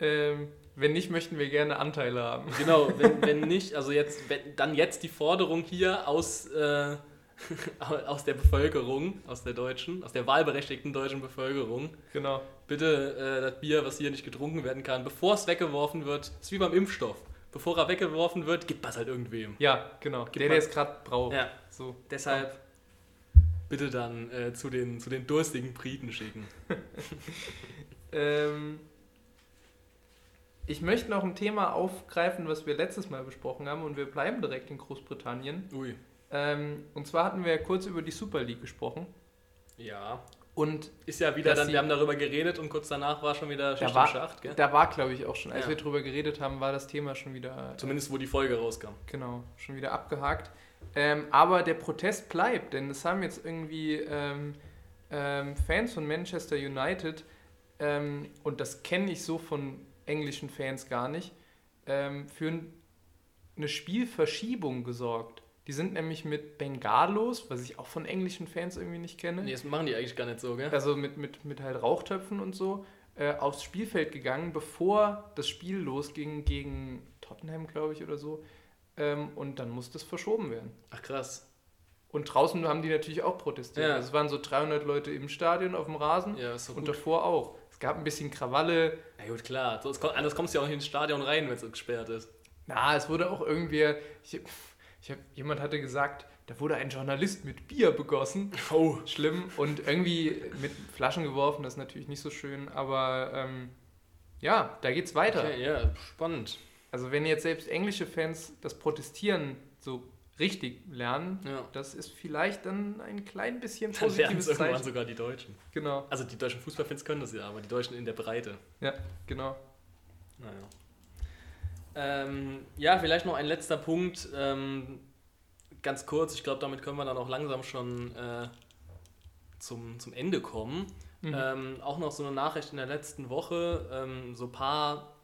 Speaker 2: ähm, wenn nicht, möchten wir gerne Anteile haben.
Speaker 1: Genau, wenn, wenn nicht, also jetzt, wenn, dann jetzt die Forderung hier aus, äh, [LAUGHS] aus der Bevölkerung, aus der deutschen, aus der wahlberechtigten deutschen Bevölkerung.
Speaker 2: Genau.
Speaker 1: Bitte äh, das Bier, was hier nicht getrunken werden kann, bevor es weggeworfen wird, ist wie beim Impfstoff. Bevor er weggeworfen wird, gibt das halt irgendwem.
Speaker 2: Ja, genau. Gibt der, der es gerade braucht.
Speaker 1: Ja, so. Deshalb bitte dann äh, zu, den, zu den durstigen Briten schicken. [LAUGHS]
Speaker 2: ähm, ich möchte noch ein Thema aufgreifen, was wir letztes Mal besprochen haben und wir bleiben direkt in Großbritannien.
Speaker 1: Ui.
Speaker 2: Ähm, und zwar hatten wir ja kurz über die Super League gesprochen.
Speaker 1: Ja.
Speaker 2: Und
Speaker 1: ist ja wieder dann, wir haben darüber geredet und kurz danach war schon wieder
Speaker 2: Schicht da war, Schacht, gell? Da war, glaube ich, auch schon, als ja. wir darüber geredet haben, war das Thema schon wieder.
Speaker 1: Zumindest wo die Folge rauskam.
Speaker 2: Genau, schon wieder abgehakt. Ähm, aber der Protest bleibt, denn es haben jetzt irgendwie ähm, ähm, Fans von Manchester United, ähm, und das kenne ich so von englischen Fans gar nicht, ähm, für eine Spielverschiebung gesorgt. Die sind nämlich mit Bengalos, was ich auch von englischen Fans irgendwie nicht kenne.
Speaker 1: Nee, das machen die eigentlich gar nicht so, gell?
Speaker 2: Also mit, mit, mit halt Rauchtöpfen und so, äh, aufs Spielfeld gegangen, bevor das Spiel losging gegen Tottenham, glaube ich, oder so. Ähm, und dann musste es verschoben werden.
Speaker 1: Ach krass.
Speaker 2: Und draußen haben die natürlich auch protestiert. Ja. Also es waren so 300 Leute im Stadion auf dem Rasen
Speaker 1: ja, ist
Speaker 2: und gut. davor auch. Es gab ein bisschen Krawalle.
Speaker 1: Na gut, klar. anders kommst du ja auch nicht ins Stadion rein, wenn es gesperrt ist.
Speaker 2: Na, es wurde auch irgendwie. Ich hab, jemand hatte gesagt, da wurde ein Journalist mit Bier begossen.
Speaker 1: Oh.
Speaker 2: Schlimm. Und irgendwie mit Flaschen geworfen, das ist natürlich nicht so schön. Aber ähm, ja, da geht's weiter.
Speaker 1: Okay, ja, spannend.
Speaker 2: Also wenn jetzt selbst englische Fans das Protestieren so richtig lernen,
Speaker 1: ja.
Speaker 2: das ist vielleicht dann ein klein bisschen
Speaker 1: positives dann lernen es irgendwann sogar die Deutschen.
Speaker 2: Genau.
Speaker 1: Also die deutschen Fußballfans können das ja, aber die Deutschen in der Breite.
Speaker 2: Ja, genau.
Speaker 1: Naja. Ähm, ja, vielleicht noch ein letzter Punkt. Ähm, ganz kurz, ich glaube, damit können wir dann auch langsam schon äh, zum, zum Ende kommen. Mhm. Ähm, auch noch so eine Nachricht in der letzten Woche. Ähm, so ein paar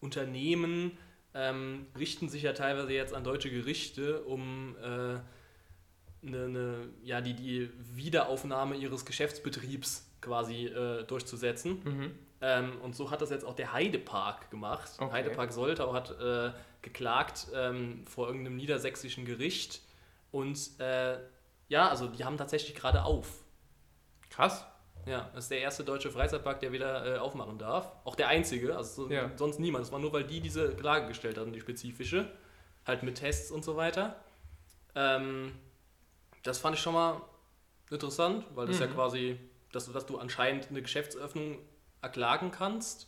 Speaker 1: Unternehmen ähm, richten sich ja teilweise jetzt an deutsche Gerichte, um äh, eine, eine, ja, die, die Wiederaufnahme ihres Geschäftsbetriebs quasi äh, durchzusetzen.
Speaker 2: Mhm.
Speaker 1: Ähm, und so hat das jetzt auch der Heidepark gemacht.
Speaker 2: Okay.
Speaker 1: Heidepark Soltau hat äh, geklagt ähm, vor irgendeinem niedersächsischen Gericht. Und äh, ja, also die haben tatsächlich gerade auf.
Speaker 2: Krass.
Speaker 1: Ja, das ist der erste deutsche Freizeitpark, der wieder äh, aufmachen darf. Auch der einzige, also so, ja. sonst niemand. Das war nur, weil die diese Klage gestellt hatten, die spezifische. Halt mit Tests und so weiter. Ähm, das fand ich schon mal interessant, weil das mhm. ja quasi, dass, dass du anscheinend eine Geschäftsöffnung erklagen kannst.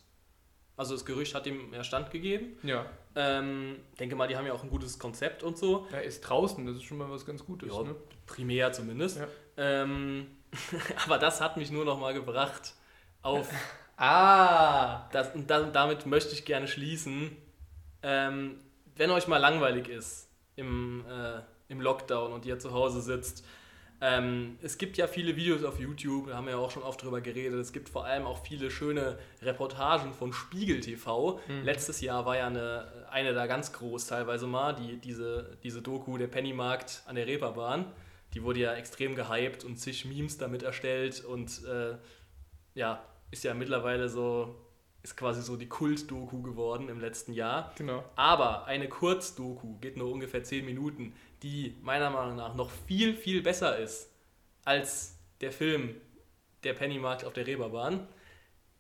Speaker 1: Also das Gerücht hat ihm ja standgegeben.
Speaker 2: Ja.
Speaker 1: Ähm, denke mal, die haben ja auch ein gutes Konzept und so.
Speaker 2: Er ist draußen, das ist schon mal was ganz Gutes.
Speaker 1: Ja,
Speaker 2: ne?
Speaker 1: primär zumindest.
Speaker 2: Ja.
Speaker 1: Ähm, [LAUGHS] aber das hat mich nur noch mal gebracht auf. [LAUGHS]
Speaker 2: ah!
Speaker 1: Das, und da, damit möchte ich gerne schließen. Ähm, wenn euch mal langweilig ist im, äh, im Lockdown und ihr zu Hause sitzt, Ähm, es gibt ja viele Videos auf YouTube, da haben wir ja auch schon oft drüber geredet. Es gibt vor allem auch viele schöne Reportagen von Spiegel TV. Mhm. Letztes Jahr war ja eine, eine da ganz groß teilweise mal, die, diese, diese Doku Der Pennymarkt an der Reeperbahn. Die wurde ja extrem gehypt und zig Memes damit erstellt und äh, ja, ist ja mittlerweile so, ist quasi so die Kult-Doku geworden im letzten Jahr.
Speaker 2: Genau.
Speaker 1: Aber eine Kurzdoku geht nur ungefähr 10 Minuten, die meiner Meinung nach noch viel, viel besser ist als der Film Der Pennymarkt auf der Reeperbahn,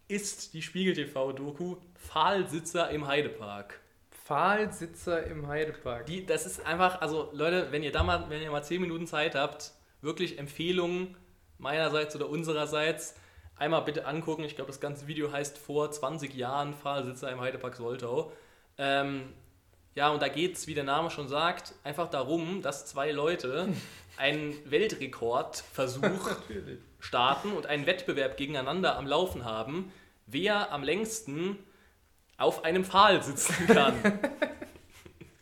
Speaker 1: ist die Spiegel TV-Doku Pfahlsitzer im Heidepark.
Speaker 2: Pfahlsitzer im Heidepark.
Speaker 1: Die, das ist einfach, also Leute, wenn ihr da mal, wenn ihr mal 10 Minuten Zeit habt, wirklich Empfehlungen meinerseits oder unsererseits einmal bitte angucken. Ich glaube, das ganze Video heißt vor 20 Jahren Pfahlsitzer im Heidepark Soltau. Ähm, ja, und da geht es, wie der Name schon sagt, einfach darum, dass zwei Leute [LAUGHS] einen Weltrekordversuch [LAUGHS] starten und einen Wettbewerb gegeneinander am Laufen haben, wer am längsten auf einem Pfahl sitzen kann. [LAUGHS]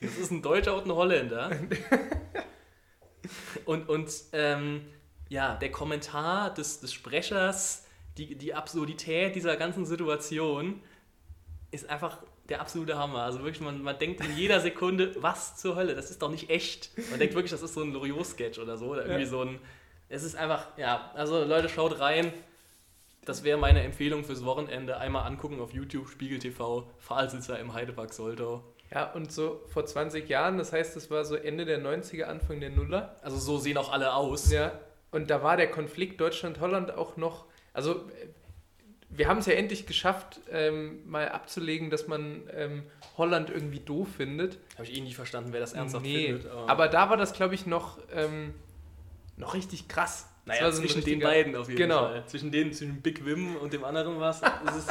Speaker 1: Das ist ein Deutscher und ein Holländer. Und, und ähm, ja, der Kommentar des, des Sprechers die, die Absurdität dieser ganzen Situation ist einfach der absolute Hammer. Also wirklich, man, man denkt in jeder Sekunde, was zur Hölle, das ist doch nicht echt. Man denkt wirklich, das ist so ein Loriot-Sketch oder so. Oder irgendwie ja. so ein. Es ist einfach, ja, also Leute, schaut rein. Das wäre meine Empfehlung fürs Wochenende. Einmal angucken auf YouTube, Spiegel TV, Pfahlsitzer im Heidepark Soltau.
Speaker 2: Ja, und so vor 20 Jahren, das heißt, das war so Ende der 90er, Anfang der Nuller.
Speaker 1: Also so sehen auch alle aus.
Speaker 2: Ja, und da war der Konflikt Deutschland-Holland auch noch also wir haben es ja endlich geschafft, ähm, mal abzulegen, dass man ähm, Holland irgendwie doof findet.
Speaker 1: Habe ich eh nie verstanden, wer das ernsthaft
Speaker 2: nee, findet. Aber, aber da war das, glaube ich, noch, ähm, noch richtig krass.
Speaker 1: Naja, so zwischen den beiden auf jeden genau. Fall. Zwischen, den, zwischen Big Wim und dem anderen was, ist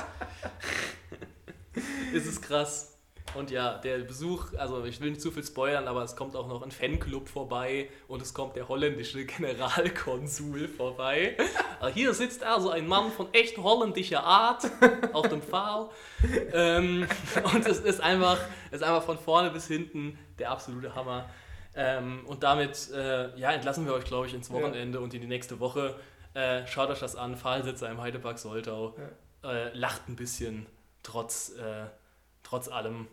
Speaker 1: es, ist [LAUGHS] es krass. Und ja, der Besuch, also ich will nicht zu viel spoilern, aber es kommt auch noch ein Fanclub vorbei und es kommt der holländische [LAUGHS] Generalkonsul vorbei. Also hier sitzt also ein Mann von echt holländischer Art auf dem Pfahl. Ähm, [LAUGHS] und es ist einfach, es ist einfach von vorne bis hinten der absolute Hammer. Ähm, und damit äh, ja, entlassen wir euch, glaube ich, ins Wochenende ja. und in die nächste Woche. Äh, schaut euch das an, Pfahlsitzer im Heidepark Soltau. Ja. Äh, lacht ein bisschen, trotz, äh, trotz allem.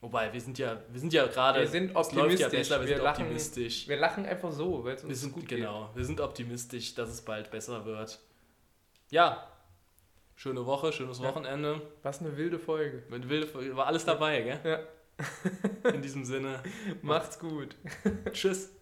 Speaker 1: Wobei, wir sind ja, wir sind ja gerade.
Speaker 2: Wir sind optimistisch. Ja
Speaker 1: besser, wir, wir, sind lachen, optimistisch.
Speaker 2: Wir lachen einfach so,
Speaker 1: weil es uns wir sind, gut Genau, geht. wir sind optimistisch, dass es bald besser wird. Ja, schöne Woche, schönes ja. Wochenende.
Speaker 2: Was eine wilde Folge.
Speaker 1: Mit wilde Folge. War alles dabei, gell?
Speaker 2: Ja.
Speaker 1: In diesem Sinne. [LAUGHS]
Speaker 2: Macht's gut.
Speaker 1: Tschüss. [LAUGHS]